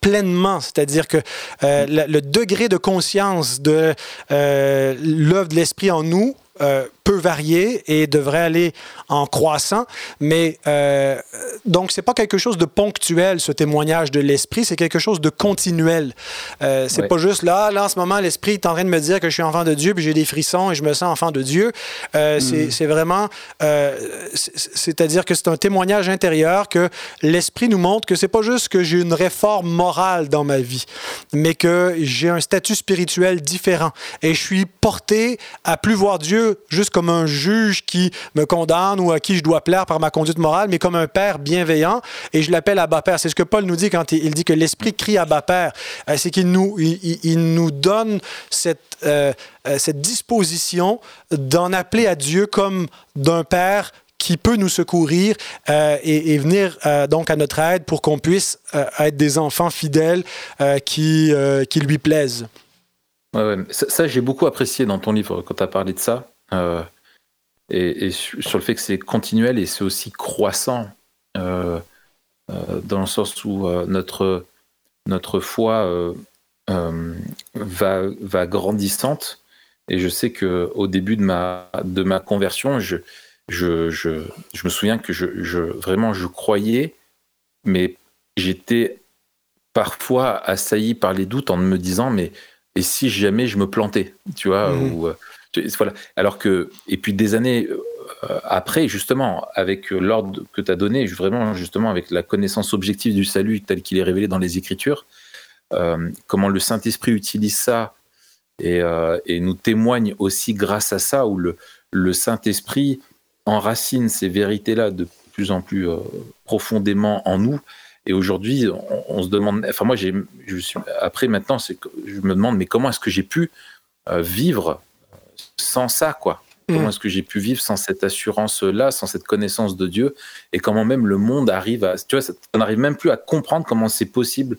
pleinement, c'est-à-dire que le, degré de conscience de l'œuvre de l'esprit en nous euh, peut varier et devrait aller en croissant, mais euh, donc c'est pas quelque chose de ponctuel ce témoignage de l'esprit, c'est quelque chose de continuel. Euh, c'est pas juste là, là en ce moment l'esprit est en train de me dire que je suis enfant de Dieu puis j'ai des frissons et je me sens enfant de Dieu. Euh, mm. C'est vraiment, euh, c'est-à-dire que c'est un témoignage intérieur que l'esprit nous montre que c'est pas juste que j'ai une réforme morale dans ma vie, mais que j'ai un statut spirituel différent et je suis porté à plus voir Dieu juste comme un juge qui me condamne ou à qui je dois plaire par ma conduite morale, mais comme un père bienveillant. Et je l'appelle Abba Père. C'est ce que Paul nous dit quand il dit que l'Esprit crie Abba Père. Euh, c'est qu'il nous, il, nous donne cette, euh, euh, cette disposition d'en appeler à Dieu comme d'un père qui peut nous secourir et, venir donc à notre aide pour qu'on puisse être des enfants fidèles qui, qui lui plaisent. Ouais, Ça, ça j'ai beaucoup apprécié dans ton livre quand tu as parlé de ça. Euh, et, sur le fait que c'est continuel et c'est aussi croissant. Euh, dans le sens où notre, notre foi va, va grandissante. Et je sais qu'au début de ma, de ma conversion, je, je, je, je me souviens que je, je, vraiment je croyais, mais j'étais parfois assailli par les doutes en me disant mais et si jamais je me plantais, tu vois, ou, euh, Alors que et puis des années euh, après, justement, avec l'ordre que tu as donné, vraiment justement avec la connaissance objective du salut tel qu'il est révélé dans les Écritures, euh, comment le Saint Esprit utilise ça et, nous témoigne aussi grâce à ça où le, le Saint Esprit enracine ces vérités-là de plus en plus profondément en nous et aujourd'hui, on, se demande. Enfin, moi, je suis après maintenant, je me demande, mais comment est-ce que j'ai pu euh, vivre sans ça, quoi Comment mm. est-ce que j'ai pu vivre sans cette assurance-là, sans cette connaissance de Dieu Et comment même le monde arrive à. Tu vois, on n'arrive même plus à comprendre comment c'est possible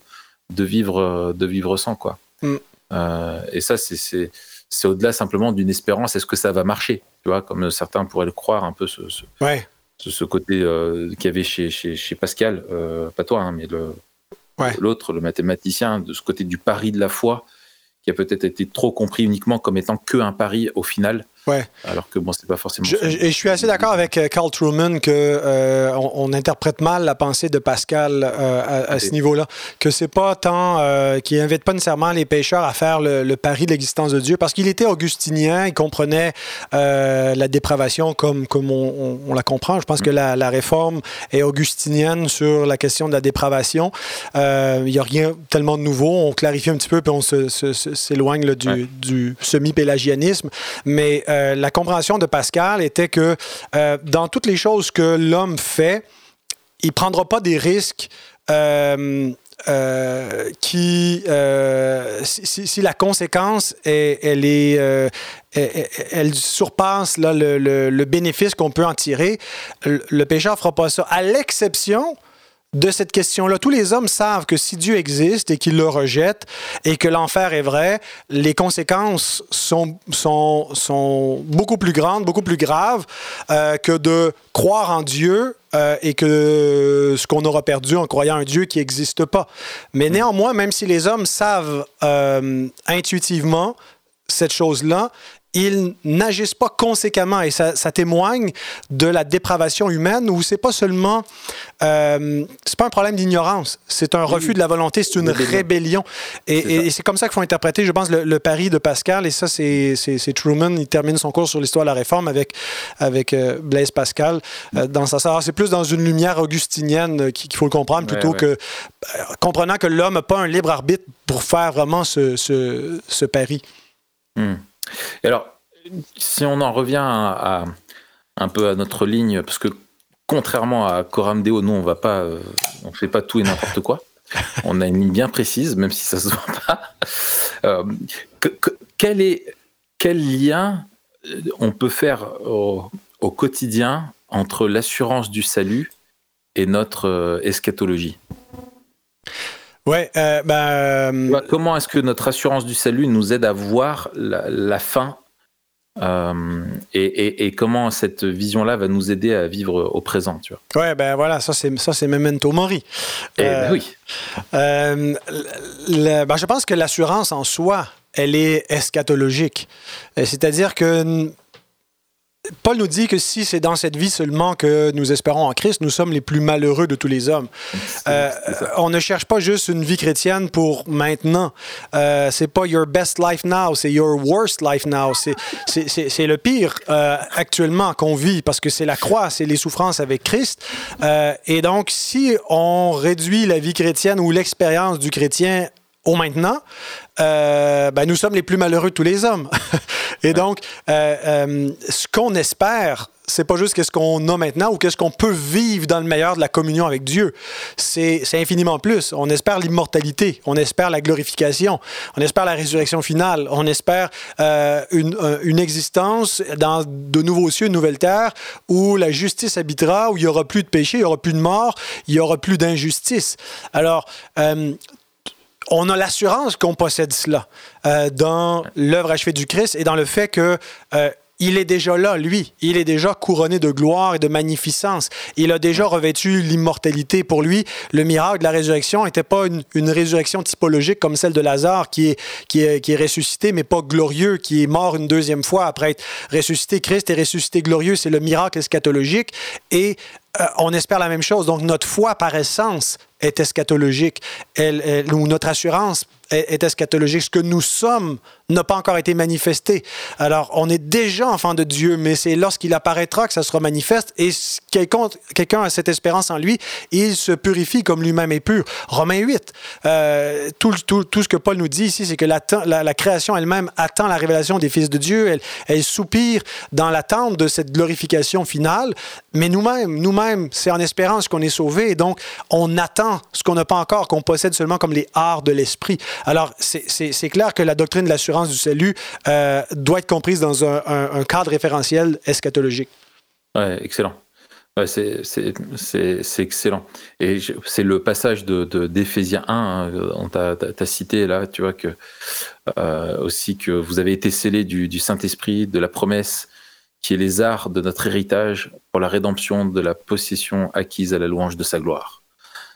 de vivre, de vivre sans, quoi. Mm. Euh, et ça, c'est, c'est, c'est au-delà simplement d'une espérance. Est-ce que ça va marcher Tu vois, comme certains pourraient le croire un peu. Ce, Ouais ce côté euh, qu'il y avait chez, chez, chez Pascal, euh, pas toi, hein, mais l'autre, le mathématicien, de ce côté du pari de la foi, qui a peut-être été trop compris uniquement comme étant que un pari au final, Ouais. Alors que bon, c'est pas forcément. Je, et je suis assez d'accord avec euh, Carl Truman que euh, on, interprète mal la pensée de Pascal euh, à, ce niveau-là, que c'est pas tant euh, qu'il invite pas nécessairement les pêcheurs à faire le, pari de l'existence de Dieu, parce qu'il était augustinien, il comprenait la dépravation comme comme on, on, la comprend. Je pense que la, la, réforme est augustinienne sur la question de la dépravation. Il n'y a rien tellement de nouveau. On clarifie un petit peu puis on s'éloigne du, du semi-pélagianisme, mais euh, la compréhension de Pascal était que euh, dans toutes les choses que l'homme fait, il ne prendra pas des risques. Euh, qui, si, la conséquence, elle, est, elle, surpasse le, bénéfice qu'on peut en tirer, le, pécheur ne fera pas ça. À l'exception de cette question-là. Tous les hommes savent que si Dieu existe et qu'ils le rejettent et que l'enfer est vrai, les conséquences sont, sont, sont beaucoup plus grandes, beaucoup plus graves euh, que de croire en Dieu euh, et que ce qu'on aura perdu en croyant un Dieu qui n'existe pas. Mais néanmoins, même si les hommes savent euh, intuitivement cette chose-là, ils n'agissent pas conséquemment et ça, témoigne de la dépravation humaine où c'est pas seulement euh, c'est pas un problème d'ignorance, c'est un refus de la volonté, c'est une rébellion. Et, c'est comme ça qu'il faut interpréter, je pense, le, pari de Pascal. Et ça, c'est Truman. Il termine son cours sur l'histoire de la réforme avec, avec euh, Blaise Pascal euh, dans sa C'est plus dans une lumière augustinienne qu'il faut le comprendre plutôt que comprenant que l'homme n'a pas un libre arbitre pour faire vraiment ce, ce, pari. Hmm. Et alors, si on en revient à, un peu à notre ligne, parce que contrairement à Coram Deo, nous, on va pas, euh, on fait pas tout et n'importe quoi. On a une ligne bien précise, même si ça se voit pas. Euh, quel est quel lien euh, on peut faire au, quotidien entre l'assurance du salut et notre eschatologie? Ouais, ben, comment est-ce que notre assurance du salut nous aide à voir la fin euh, et, comment cette vision-là va nous aider à vivre au présent, tu vois? Ouais, ben voilà, ça c'est ça c'est memento mori. Eh ben euh, oui. Euh, ben, je pense que l'assurance en soi, elle est eschatologique. C'est-à-dire que Paul nous dit que si c'est dans cette vie seulement que nous espérons en Christ, nous sommes les plus malheureux de tous les hommes. Euh, on ne cherche pas juste une vie chrétienne pour maintenant. Euh, c'est pas your best life now, c'est your worst life now. C'est le pire euh, actuellement qu'on vit parce que c'est la croix, c'est les souffrances avec Christ. Et donc, si on réduit la vie chrétienne ou l'expérience du chrétien au maintenant, euh, ben, nous sommes les plus malheureux de tous les hommes. Et donc, euh, euh, ce qu'on espère, c'est pas juste qu'est-ce qu'on a maintenant ou qu'est-ce qu'on peut vivre dans le meilleur de la communion avec Dieu. C'est infiniment plus. On espère l'immortalité, on espère la glorification, on espère la résurrection finale, on espère une, une, existence dans de nouveaux cieux, une nouvelle terre où la justice habitera, où il y aura plus de péché, il y aura plus de mort, il y aura plus d'injustice. Alors, on a l'assurance qu'on possède cela euh, dans l'œuvre achevée du Christ et dans le fait que euh, il est déjà là, lui. Il est déjà couronné de gloire et de magnificence. Il a déjà revêtu l'immortalité. Pour lui, le miracle de la résurrection n'était pas une, résurrection typologique comme celle de Lazare qui est, qui, est, qui est ressuscité, mais pas glorieux, qui est mort une deuxième fois après être ressuscité. Christ est ressuscité glorieux. C'est le miracle eschatologique. Et euh, on espère la même chose. Donc, notre foi, par essence, est eschatologique. Elle, ou notre assurance est, eschatologique. Ce que nous sommes n'a pas encore été manifesté. Alors, on est déjà enfant de Dieu, mais c'est lorsqu'il apparaîtra que ça sera manifeste. Et quelqu'un a cette espérance en lui, il se purifie comme lui-même est pur. Romains 8, euh, tout, ce que Paul nous dit ici, c'est que la, création elle-même attend la révélation des fils de Dieu. Elle, soupire dans l'attente de cette glorification finale. Mais nous-mêmes, nous-mêmes, c'est en espérance qu'on est sauvés. Et donc, on attend ce qu'on n'a pas encore, qu'on possède seulement comme les arts de l'esprit. Alors, c'est clair que la doctrine de l'assurance du salut euh, doit être comprise dans un, cadre référentiel eschatologique. Ouais, excellent. C'est excellent. Et c'est le passage d'Éphésiens de, 1, hein, on t'a cité là, tu vois, que euh, aussi que vous avez été scellés du, du Saint-Esprit, de la promesse, qui est les arts de notre héritage pour la rédemption de la possession acquise à la louange de sa gloire.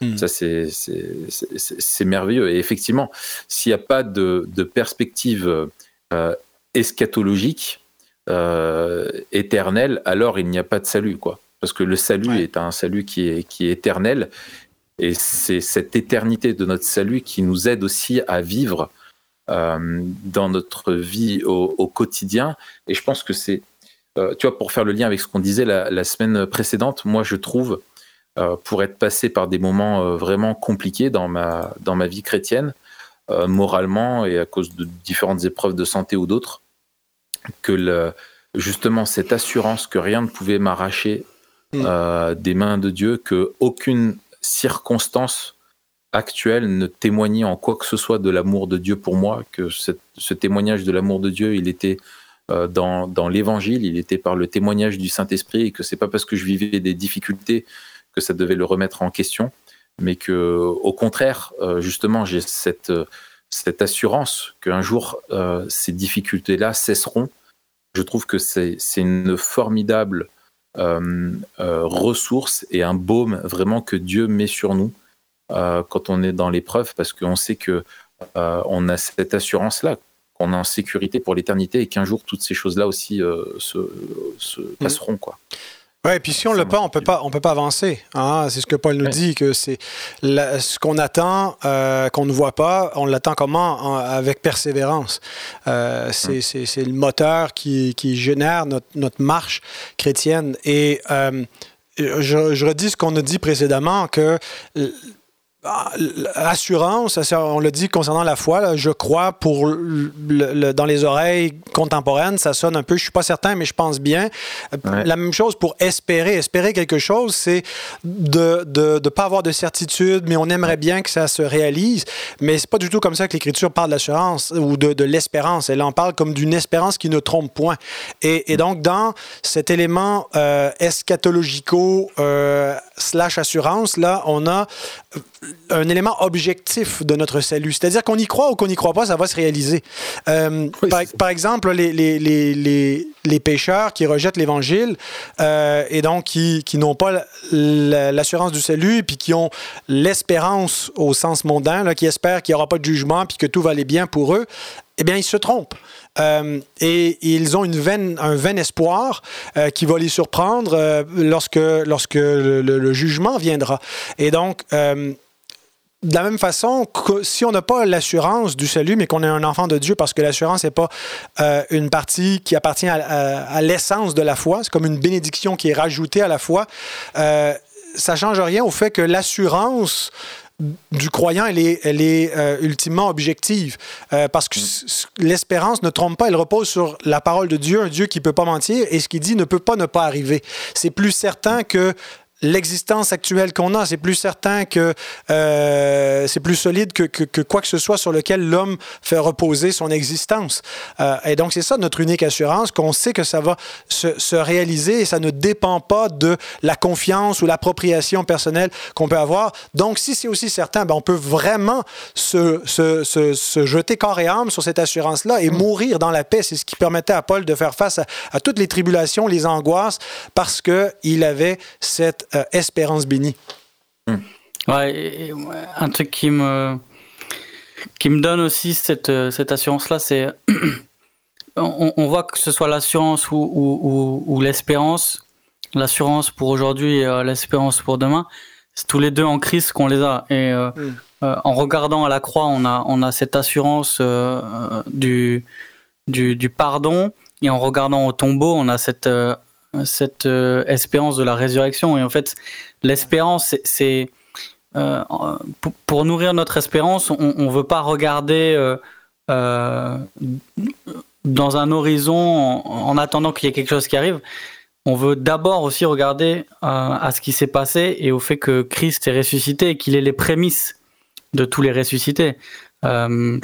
Hmm. Ça, c'est merveilleux. Et effectivement, s'il n'y a pas de, perspective euh, eschatologique, euh, éternelle, alors il n'y a pas de salut, quoi. Parce que le salut est un salut qui est, qui est éternel. Et c'est cette éternité de notre salut qui nous aide aussi à vivre euh, dans notre vie au, au, quotidien. Et je pense que c'est tu vois, pour faire le lien avec ce qu'on disait la, semaine précédente, moi je trouve, pour être passé par des moments euh, vraiment compliqués dans ma, dans ma vie chrétienne, moralement et à cause de différentes épreuves de santé ou d'autres, que le, justement cette assurance que rien ne pouvait m'arracher mm. des mains de Dieu, que aucune circonstance actuelle ne témoignait en quoi que ce soit de l'amour de Dieu pour moi, que ce témoignage de l'amour de Dieu, il était euh, dans, dans l'évangile, il était par le témoignage du Saint-Esprit et que c'est pas parce que je vivais des difficultés que ça devait le remettre en question, mais que au contraire, euh, justement, j'ai cette, cette assurance qu'un jour euh, ces difficultés-là cesseront. Je trouve que c'est une formidable ressource et un baume vraiment que Dieu met sur nous quand on est dans l'épreuve, parce qu'on sait que on a cette assurance-là on est en sécurité pour l'éternité et qu'un jour toutes ces choses-là aussi euh, se, se, mm. passeront. Quoi. Et puis si on le pas, on peut pas, on peut pas avancer. Hein. C'est ce que Paul nous dit que c'est ce qu'on attend, euh, qu'on ne voit pas, on l'attend comment avec persévérance. Euh, mm. c'est le moteur qui, qui génère notre, notre, marche chrétienne. Et je, je redis ce qu'on a dit précédemment que Assurance, on l'a dit concernant la foi, je crois pour le, dans les oreilles contemporaines, ça sonne un peu, je suis pas certain, mais je pense bien. La même chose pour espérer. Espérer quelque chose, c'est de ne pas avoir de certitude, mais on aimerait bien que ça se réalise. Mais c'est pas du tout comme ça que l'Écriture parle d'assurance ou de, de l'espérance. Elle en parle comme d'une espérance qui ne trompe point. Et, et donc, dans cet élément euh, eschatologico euh, slash assurance, là, on a un élément objectif de notre salut. C'est-à-dire qu'on y croit ou qu'on n'y croit pas, ça va se réaliser. Euh, par, exemple, les, les, les, les, pécheurs qui rejettent l'Évangile euh, et donc qui, qui n'ont pas l'assurance du salut et puis qui ont l'espérance au sens mondain, là, qui espèrent qu'il n'y aura pas de jugement puis que tout va aller bien pour eux, eh bien, ils se trompent. Euh, et ils ont une veine, un vain espoir qui va les surprendre lorsque, lorsque le, jugement viendra. Et donc, de la même façon, si on n'a pas l'assurance du salut, mais qu'on est un enfant de Dieu, parce que l'assurance n'est pas euh, une partie qui appartient à, l'essence de la foi, c'est comme une bénédiction qui est rajoutée à la foi, euh, ça ne change rien au fait que l'assurance du croyant, elle est, elle est euh, ultimement objective. parce que l'espérance ne trompe pas, elle repose sur la parole de Dieu, un Dieu qui ne peut pas mentir, et ce qu'il dit ne peut pas ne pas arriver. C'est plus certain que l'existence actuelle qu'on a. C'est plus certain que euh, c'est plus solide que, que, quoi que ce soit sur lequel l'homme fait reposer son existence. Euh, et donc, c'est ça notre unique assurance, qu'on sait que ça va se, se, réaliser et ça ne dépend pas de la confiance ou l'appropriation personnelle qu'on peut avoir. Donc, si c'est aussi certain, ben, on peut vraiment se, se, se, jeter corps et âme sur cette assurance-là et mm. mourir dans la paix. C'est ce qui permettait à Paul de faire face à, à toutes les tribulations, les angoisses, parce qu'il avait cette euh, espérance bénie. Hmm. Ouais, un truc qui me, qui me donne aussi cette, euh, cette assurance-là, c'est. on, voit que ce soit l'assurance ou, ou, ou, l'espérance, l'assurance pour aujourd'hui et euh, l'espérance pour demain, c'est tous les deux en crise qu'on les a. Et hmm. en regardant à la croix, on a, on a cette assurance du, du, du, pardon. Et en regardant au tombeau, on a cette cette euh, espérance de la résurrection. Et en fait, l'espérance, c'est euh, pour, nourrir notre espérance, on ne veut pas regarder euh, dans un horizon en, attendant qu'il y ait quelque chose qui arrive. On veut d'abord aussi regarder à ce qui s'est passé et au fait que Christ est ressuscité et qu'il est les prémices de tous les ressuscités. Et,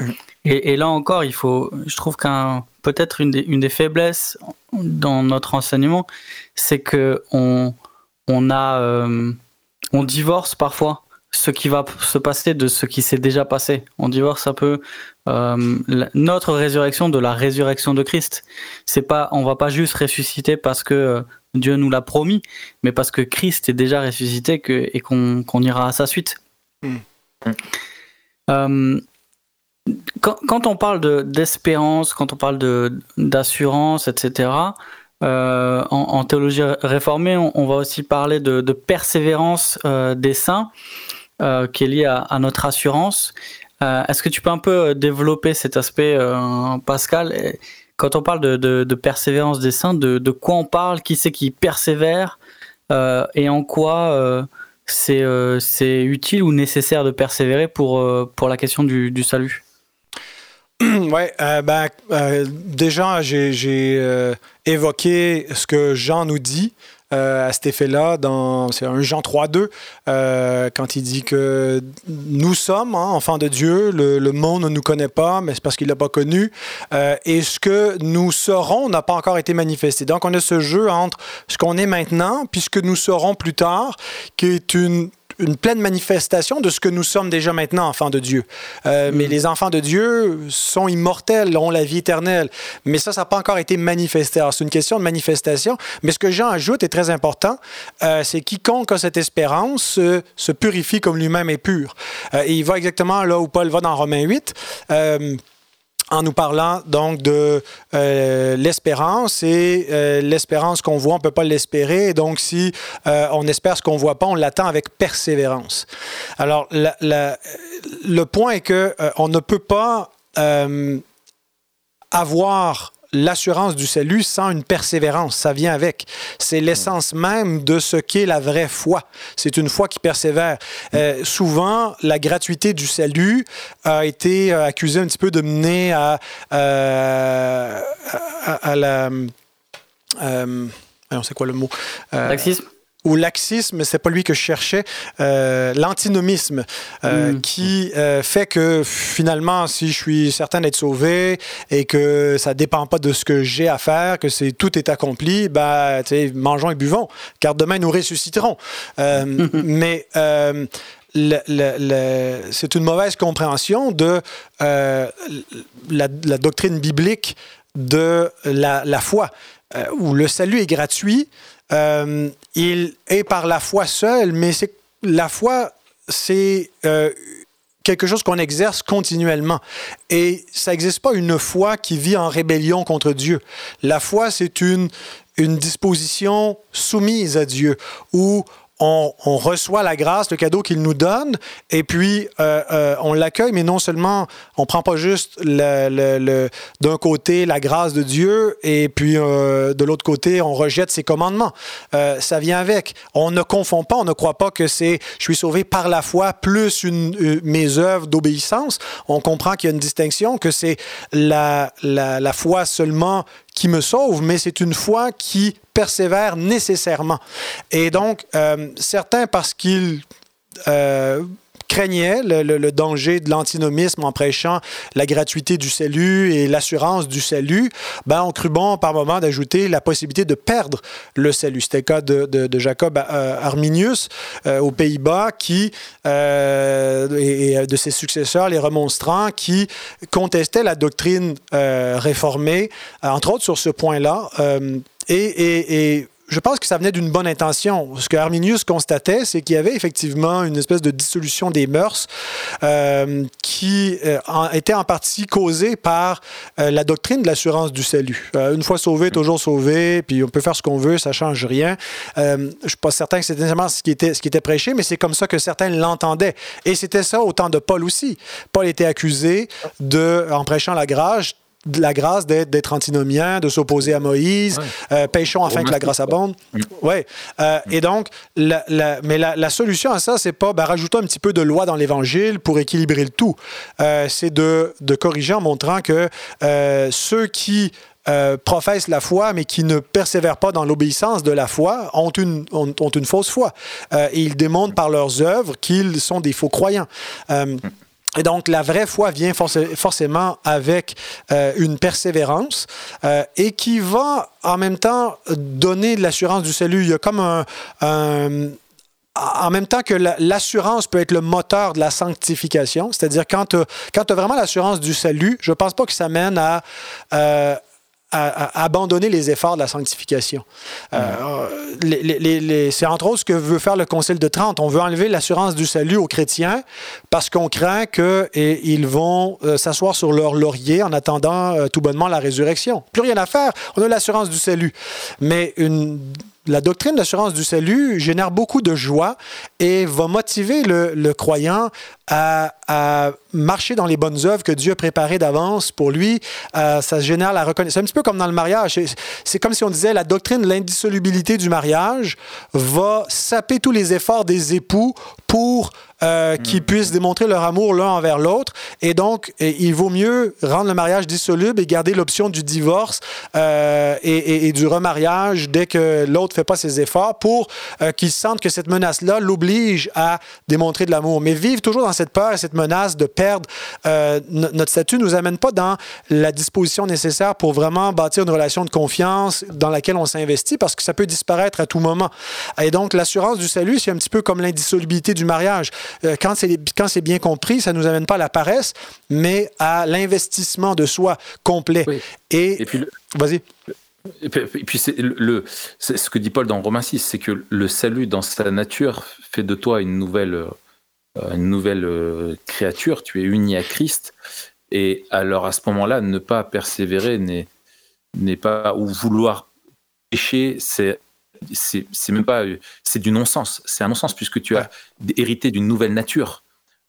et, là encore, il faut, je trouve qu'un peut-être une des, une des faiblesses dans notre enseignement, c'est que on, on a, euh, on divorce parfois ce qui va se passer de ce qui s'est déjà passé. On divorce un peu euh, notre résurrection de la résurrection de Christ. C'est pas, on va pas juste ressusciter parce que euh, Dieu nous l'a promis, mais parce que Christ est déjà ressuscité que, et qu'on ira à sa suite. Mmh. Euh, quand, on parle d'espérance, quand on parle d'assurance, etc., euh, en, théologie réformée, on, va aussi parler de, persévérance euh, des saints, euh, qui est liée à, notre assurance. Est-ce que tu peux un peu développer cet aspect, Pascal? Quand on parle de, persévérance des saints, de, quoi on parle? Qui c'est qui persévère? Et en quoi c'est utile ou nécessaire de persévérer pour, pour la question du salut? oui, euh, ben, euh, déjà, j'ai euh, évoqué ce que Jean nous dit à cet effet-là dans c'est un Jean 3.2 quand il dit que nous sommes hein, enfants de Dieu, le, monde ne nous connaît pas, mais c'est parce qu'il l'a pas connu, et ce que nous serons n'a pas encore été manifesté. Donc on a ce jeu entre ce qu'on est maintenant, puis ce que nous serons plus tard, qui est une une pleine manifestation de ce que nous sommes déjà maintenant, enfants de Dieu. Euh, mais mm. les enfants de Dieu sont immortels, ont la vie éternelle. Mais ça, ça n'a pas encore été manifesté. Alors, c'est une question de manifestation. Mais ce que Jean ajoute est très important, euh, c'est quiconque a cette espérance se purifie comme lui-même est pur. Euh, et il va exactement là où Paul va dans Romains 8 en nous parlant donc de euh, l'espérance et euh, l'espérance qu'on voit, on ne peut pas l'espérer. Donc, si euh, on espère ce qu'on ne voit pas, on l'attend avec persévérance. Alors, le point est que on ne peut pas avoir l'assurance du salut sans une persévérance. Ça vient avec. C'est l'essence même de ce qu'est la vraie foi. C'est une foi qui persévère. Euh, souvent, la gratuité du salut a été euh, accusée un petit peu de mener à, euh, la... on sait quoi le mot? Laxisme ou laxisme, c'est pas lui que je cherchais, euh, l'antinomisme, euh, mm. qui euh, fait que finalement, si je suis certain d'être sauvé et que ça dépend pas de ce que j'ai à faire, que c'est tout est accompli, ben, mangeons et buvons, car demain nous ressusciterons. mais c'est une mauvaise compréhension de la, la, doctrine biblique de la, la foi, où le salut est gratuit. Euh, il est par la foi seule, mais c'est la foi, c'est euh, quelque chose qu'on exerce continuellement. Et ça n'existe pas une foi qui vit en rébellion contre Dieu. La foi, c'est une, une disposition soumise à Dieu, où on, reçoit la grâce, le cadeau qu'il nous donne, et puis euh, euh, on l'accueille, mais non seulement on prend pas juste d'un côté la grâce de Dieu, et puis euh, de l'autre côté on rejette ses commandements. ça vient avec. On ne confond pas, on ne croit pas que c'est je suis sauvé par la foi plus une, mes œuvres d'obéissance. On comprend qu'il y a une distinction, que c'est la foi seulement qui me sauve, mais c'est une foi qui persévère nécessairement. Et donc, euh, certains, parce qu'ils euh, craignaient le, danger de l'antinomisme en prêchant la gratuité du salut et l'assurance du salut, ben, on crut bon par moment d'ajouter la possibilité de perdre le salut. C'était le cas de, Jacob euh, Arminius euh, aux Pays-Bas qui, euh, et, de ses successeurs, les remonstrants, qui contestaient la doctrine réformée, entre autres sur ce point-là. et je pense que ça venait d'une bonne intention. Ce que Arminius constatait, c'est qu'il y avait effectivement une espèce de dissolution des mœurs euh, qui euh, était en partie causée par euh, la doctrine de l'assurance du salut. une fois sauvé, toujours sauvé, puis on peut faire ce qu'on veut, ça change rien. je ne suis pas certain que c'était nécessairement ce qui était, ce qui était prêché, mais c'est comme ça que certains l'entendaient. Et c'était ça au temps de Paul aussi. Paul était accusé de, en prêchant la grâce, de la grâce d'être antinomien, de s'opposer à Moïse, euh, pêchons afin que la grâce abonde. Oui. Ouais. Euh, et donc, la, mais la, solution à ça, c'est pas ben, rajouter un petit peu de loi dans l'Évangile pour équilibrer le tout. Euh, c'est de, de, corriger en montrant que ceux qui professent la foi, mais qui ne persévèrent pas dans l'obéissance de la foi, ont une, ont, une fausse foi. et ils démontrent par leurs œuvres qu'ils sont des faux croyants. Et donc, la vraie foi vient forcément avec euh, une persévérance euh, et qui va en même temps donner de l'assurance du salut. Il y a comme un, en même temps que l'assurance peut être le moteur de la sanctification, c'est-à-dire quand tu as, vraiment l'assurance du salut, je ne pense pas que ça mène à, euh, à, abandonner les efforts de la sanctification. Euh, c'est entre autres ce que veut faire le Concile de Trente. On veut enlever l'assurance du salut aux chrétiens parce qu'on craint qu'ils vont euh, s'asseoir sur leur laurier en attendant euh, tout bonnement la résurrection. Plus rien à faire, on a l'assurance du salut. Mais la doctrine d'assurance du salut génère beaucoup de joie et va motiver le, croyant à, marcher dans les bonnes œuvres que Dieu a préparées d'avance pour lui. Euh, ça génère la reconnaissance. C'est un petit peu comme dans le mariage. C'est comme si on disait la doctrine de l'indissolubilité du mariage va saper tous les efforts des époux pour euh, qui mm. puissent démontrer leur amour l'un envers l'autre. Et donc, il vaut mieux rendre le mariage dissoluble et garder l'option du divorce euh, et, du remariage dès que l'autre ne fait pas ses efforts pour euh, qu'ils sentent que cette menace-là l'oblige à démontrer de l'amour. Mais vivre toujours dans cette peur et cette menace de perdre notre statut ne nous amène pas dans la disposition nécessaire pour vraiment bâtir une relation de confiance dans laquelle on s'investit parce que ça peut disparaître à tout moment. Et donc, l'assurance du salut, c'est un petit peu comme l'indissolubilité du mariage. Euh, quand c'est bien compris, ça ne nous amène pas à la paresse, mais à l'investissement de soi complet. Et, puis, vas-y. Et puis, c'est le, ce que dit Paul dans Romains 6, c'est que le salut dans sa nature fait de toi une nouvelle, euh, une nouvelle euh, créature, tu es uni à Christ. Et alors à ce moment-là, ne pas persévérer n'est pas ou vouloir pécher, c'est c'est même pas, c'est du non-sens. C'est un non-sens puisque tu as hérité d'une nouvelle nature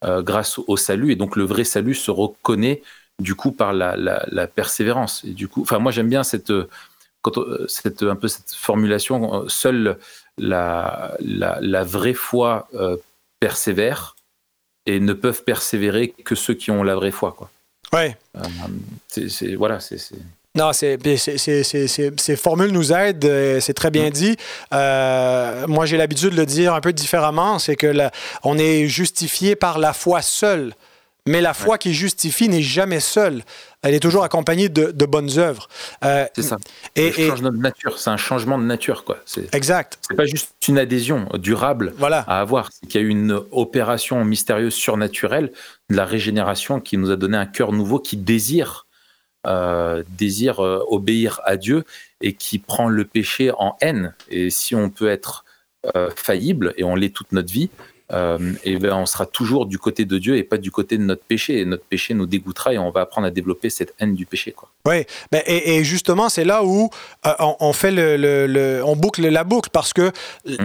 euh, grâce au salut et donc le vrai salut se reconnaît du coup par la, persévérance. Et du coup, enfin moi j'aime bien cette, quand, cette un peu cette formulation. Seule la, la, vraie foi euh, persévère et ne peuvent persévérer que ceux qui ont la vraie foi. Quoi. Ouais. Euh, c'est voilà, c'est non, ces formules nous aident, euh, c'est très bien dit. Euh, moi, j'ai l'habitude de le dire un peu différemment, c'est que on est justifié par la foi seule. Mais la foi qui justifie n'est jamais seule. Elle est toujours accompagnée de, bonnes œuvres. Euh, c'est ça. Et, de nature. C'est un changement de nature, quoi. C'est, exact. C'est pas juste une adhésion durable voilà. à avoir. C'est qu'il y a eu une opération mystérieuse surnaturelle de la régénération qui nous a donné un cœur nouveau qui désire euh, désire euh, obéir à Dieu et qui prend le péché en haine. Et si on peut être faillible, et on l'est toute notre vie, et ben on sera toujours du côté de Dieu et pas du côté de notre péché. Et notre péché nous dégoûtera et on va apprendre à développer cette haine du péché. Quoi. Oui, ben, et, justement, c'est là où on, fait le, on boucle la boucle parce que mm.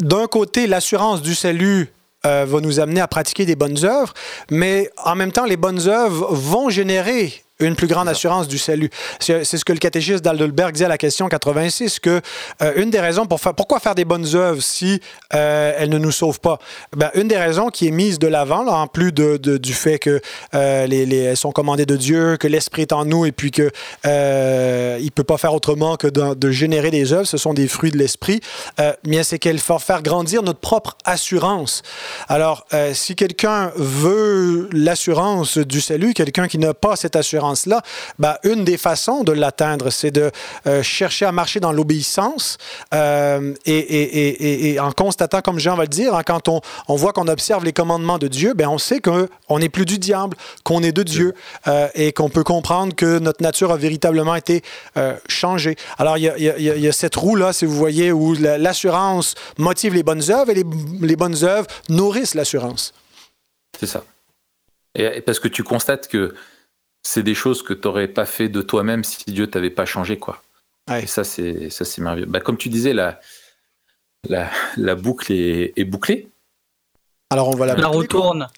d'un côté, l'assurance du salut va nous amener à pratiquer des bonnes œuvres, mais en même temps, les bonnes œuvres vont générer une plus grande assurance du salut. C'est ce que le catéchisme d'Aldelberg dit à la question 86, que euh, une des raisons pour faire, pourquoi faire des bonnes œuvres si euh, elles ne nous sauvent pas? Ben, une des raisons qui est mise de l'avant, en plus de, du fait que euh, les, les, elles sont commandées de Dieu, que l'Esprit est en nous et puis que il ne peut pas faire autrement que de, de, générer des œuvres, ce sont des fruits de l'Esprit, c'est qu'elle faut faire grandir notre propre assurance. Alors, si quelqu'un veut l'assurance du salut, quelqu'un qui n'a pas cette assurance, là ben, une des façons de l'atteindre, c'est de euh, chercher à marcher dans l'obéissance euh, et, en constatant, comme Jean va le dire, hein, quand on, on voit qu'on observe les commandements de Dieu, ben, on sait qu'on n'est plus du diable, qu'on est de Dieu euh, et qu'on peut comprendre que notre nature a véritablement été changée. Alors, il y a, cette roue-là, si vous voyez, où l'assurance motive les bonnes œuvres et les, les bonnes œuvres nourrissent l'assurance. C'est ça. Et parce que tu constates que c'est des choses que tu n'aurais pas fait de toi-même si Dieu t'avait pas changé, quoi. Et ça, c'est ça, c'est merveilleux. Bah, comme tu disais, la, la, la boucle est, est, bouclée. Alors on va la, la retourne.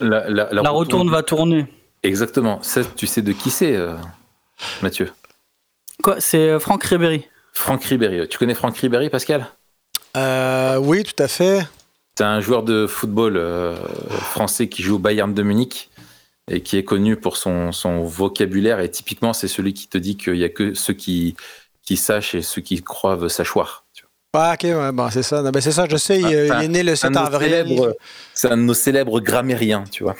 la, la, retourne va tourner. Exactement. Ça, tu sais de qui c'est, euh, Mathieu? Quoi C'est euh, Franck Ribéry. Franck Ribéry. Tu connais Franck Ribéry, Pascal? Euh, Oui, tout à fait. C'est un joueur de football français qui joue au Bayern de Munich et qui est connu pour son, son vocabulaire. Et typiquement, c'est celui qui te dit qu'il n'y a que ceux qui, qui sachent et ceux qui croient sachoir. Ah, ok, ouais, bon, c'est ça. Ben, c'est ça, je sais, il, est né le 7 avril. C'est un de nos célèbres grammairiens, tu vois.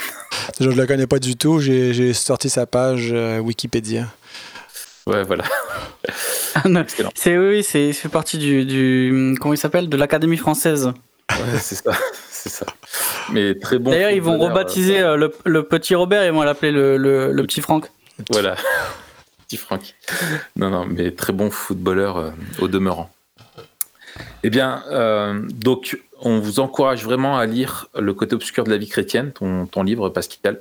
Je ne le connais pas du tout, j'ai sorti sa page euh, Wikipédia. Ouais, voilà. Ah, c'est oui, c'est fait partie du, du comment il s'appelle? De l'Académie française. Ouais, c'est ça c'est ça. Mais très bon. D'ailleurs, ils vont rebaptiser euh, le, le, petit Robert, ils vont l'appeler le, le, petit Franck. Voilà, petit Franck. Non, non, mais très bon footballeur euh, au demeurant. Eh bien, euh, donc, on vous encourage vraiment à lire Le côté obscur de la vie chrétienne, ton, ton livre, Pascal.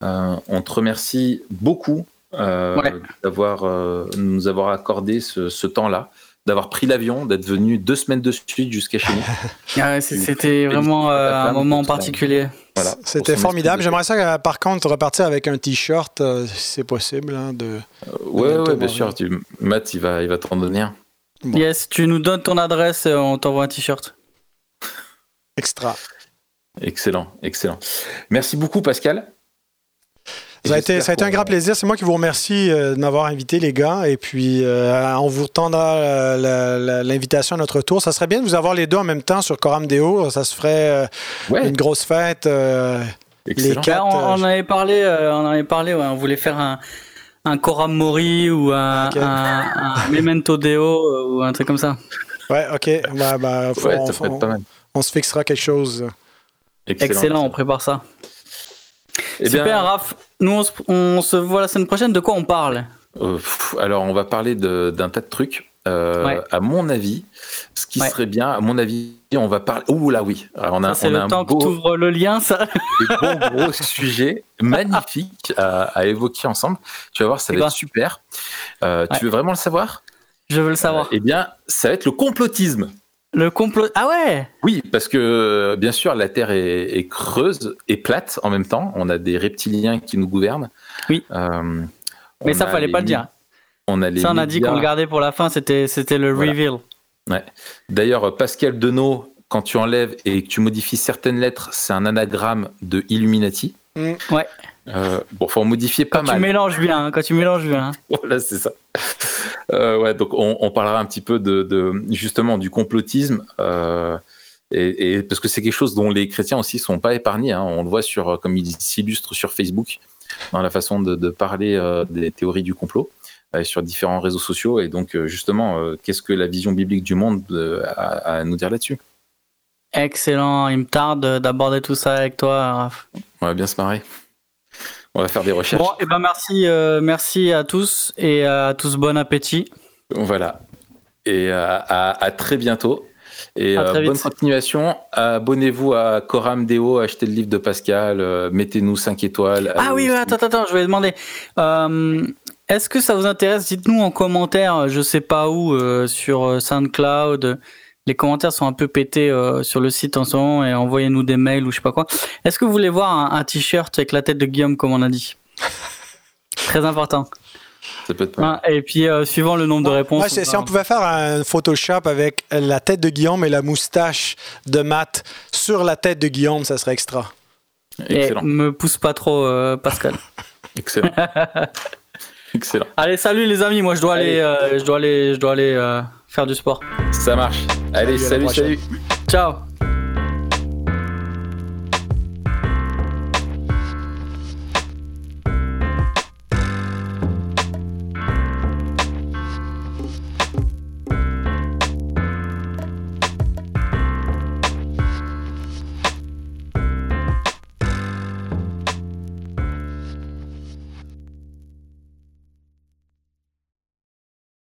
on te remercie beaucoup d'avoir nous avoir accordé ce, ce temps-là d'avoir pris l'avion, d'être venu deux semaines de suite jusqu'à chez nous. Ah c'était vraiment euh, un moment particulier. Voilà, C'était formidable. J'aimerais ça, par contre, repartir avec un t-shirt, euh, si c'est possible. Hein, de, ouais, ouais, bien sûr. Tu, Matt, il va, il va t'en donner un. Yes, tu nous donnes ton adresse, euh, on t'envoie un t-shirt. Extra. Excellent, excellent. Merci beaucoup, Pascal. Ça a, été, ça a été un grand plaisir. C'est moi qui vous remercie euh, de m'avoir invité, les gars. Et puis, euh, on vous tendra euh, l'invitation à notre tour. Ça serait bien de vous avoir les deux en même temps sur Coram Deo. Ça se ferait une grosse fête. les quatre, on, on, avait parlé, on avait parlé, on voulait faire un, un Coram Mori ou un, Memento Deo ou un truc comme ça. Ouais, ok. Bah, bah, on, se fixera quelque chose. Excellent, on prépare ça. Eh Super, Raph. Nous, on se, voit la semaine prochaine. De quoi on parle? Euh, Alors, on va parler d'un tas de trucs. Euh, à mon avis, ce qui serait bien, à mon avis, on va parler. Ouh là, oui. on a, le temps que tu ouvres le lien, ça. Des gros sujet magnifique à, évoquer ensemble. Tu vas voir, ça va être super. Euh, tu veux vraiment le savoir? Je veux le savoir. eh bien, ça va être le complotisme. Le complot. Ah ouais Oui, parce que bien sûr, la Terre est, creuse et plate en même temps. On a des reptiliens qui nous gouvernent. Oui. Euh, Mais ça, fallait pas le dire. On a ça, on a dit qu'on le gardait pour la fin, c'était, c'était le reveal. Ouais. D'ailleurs, Pascal Denot, quand tu enlèves et que tu modifies certaines lettres, c'est un anagramme de Illuminati. Mm. Ouais. Euh, bon, faut en modifier pas quand mal. Tu mélanges bien, hein, quand tu mélanges bien. Hein. voilà, c'est ça. Euh, ouais, donc on, parlera un petit peu de, justement du complotisme. Euh, et, parce que c'est quelque chose dont les chrétiens aussi sont pas épargnés. Hein. On le voit sur, comme il s'illustre sur Facebook, dans la façon de, parler des théories du complot sur différents réseaux sociaux. Et donc, justement, qu'est-ce que la vision biblique du monde a, à nous dire là-dessus? Excellent. Il me tarde d'aborder tout ça avec toi, Raph. On va bien se marrer. On va faire des recherches. Bon, et eh ben merci, euh, merci à tous et à tous bon appétit. Voilà. Et euh, à, très bientôt. Et euh, bonne continuation. Abonnez-vous à Coram Deo, achetez le livre de Pascal, mettez-nous 5 étoiles. Ah oui, attends, attends, je vais demander. Est-ce que ça vous intéresse? Dites-nous en commentaire, je sais pas où, sur SoundCloud, les commentaires sont un peu pétés euh, sur le site en ce moment et envoyez-nous des mails ou je sais pas quoi. Est-ce que vous voulez voir un, t-shirt avec la tête de Guillaume comme on a dit? Très important. Ça peut être et puis, suivant le nombre de réponses. si on pouvait faire un Photoshop avec la tête de Guillaume et la moustache de Matt sur la tête de Guillaume, ça serait extra. Excellent. Et me pousse pas trop, Pascal. Excellent. Excellent. Allez, salut les amis. Moi, je dois aller, je dois aller, je dois aller faire du sport. Ça marche. Allez, salut, salut. Ciao.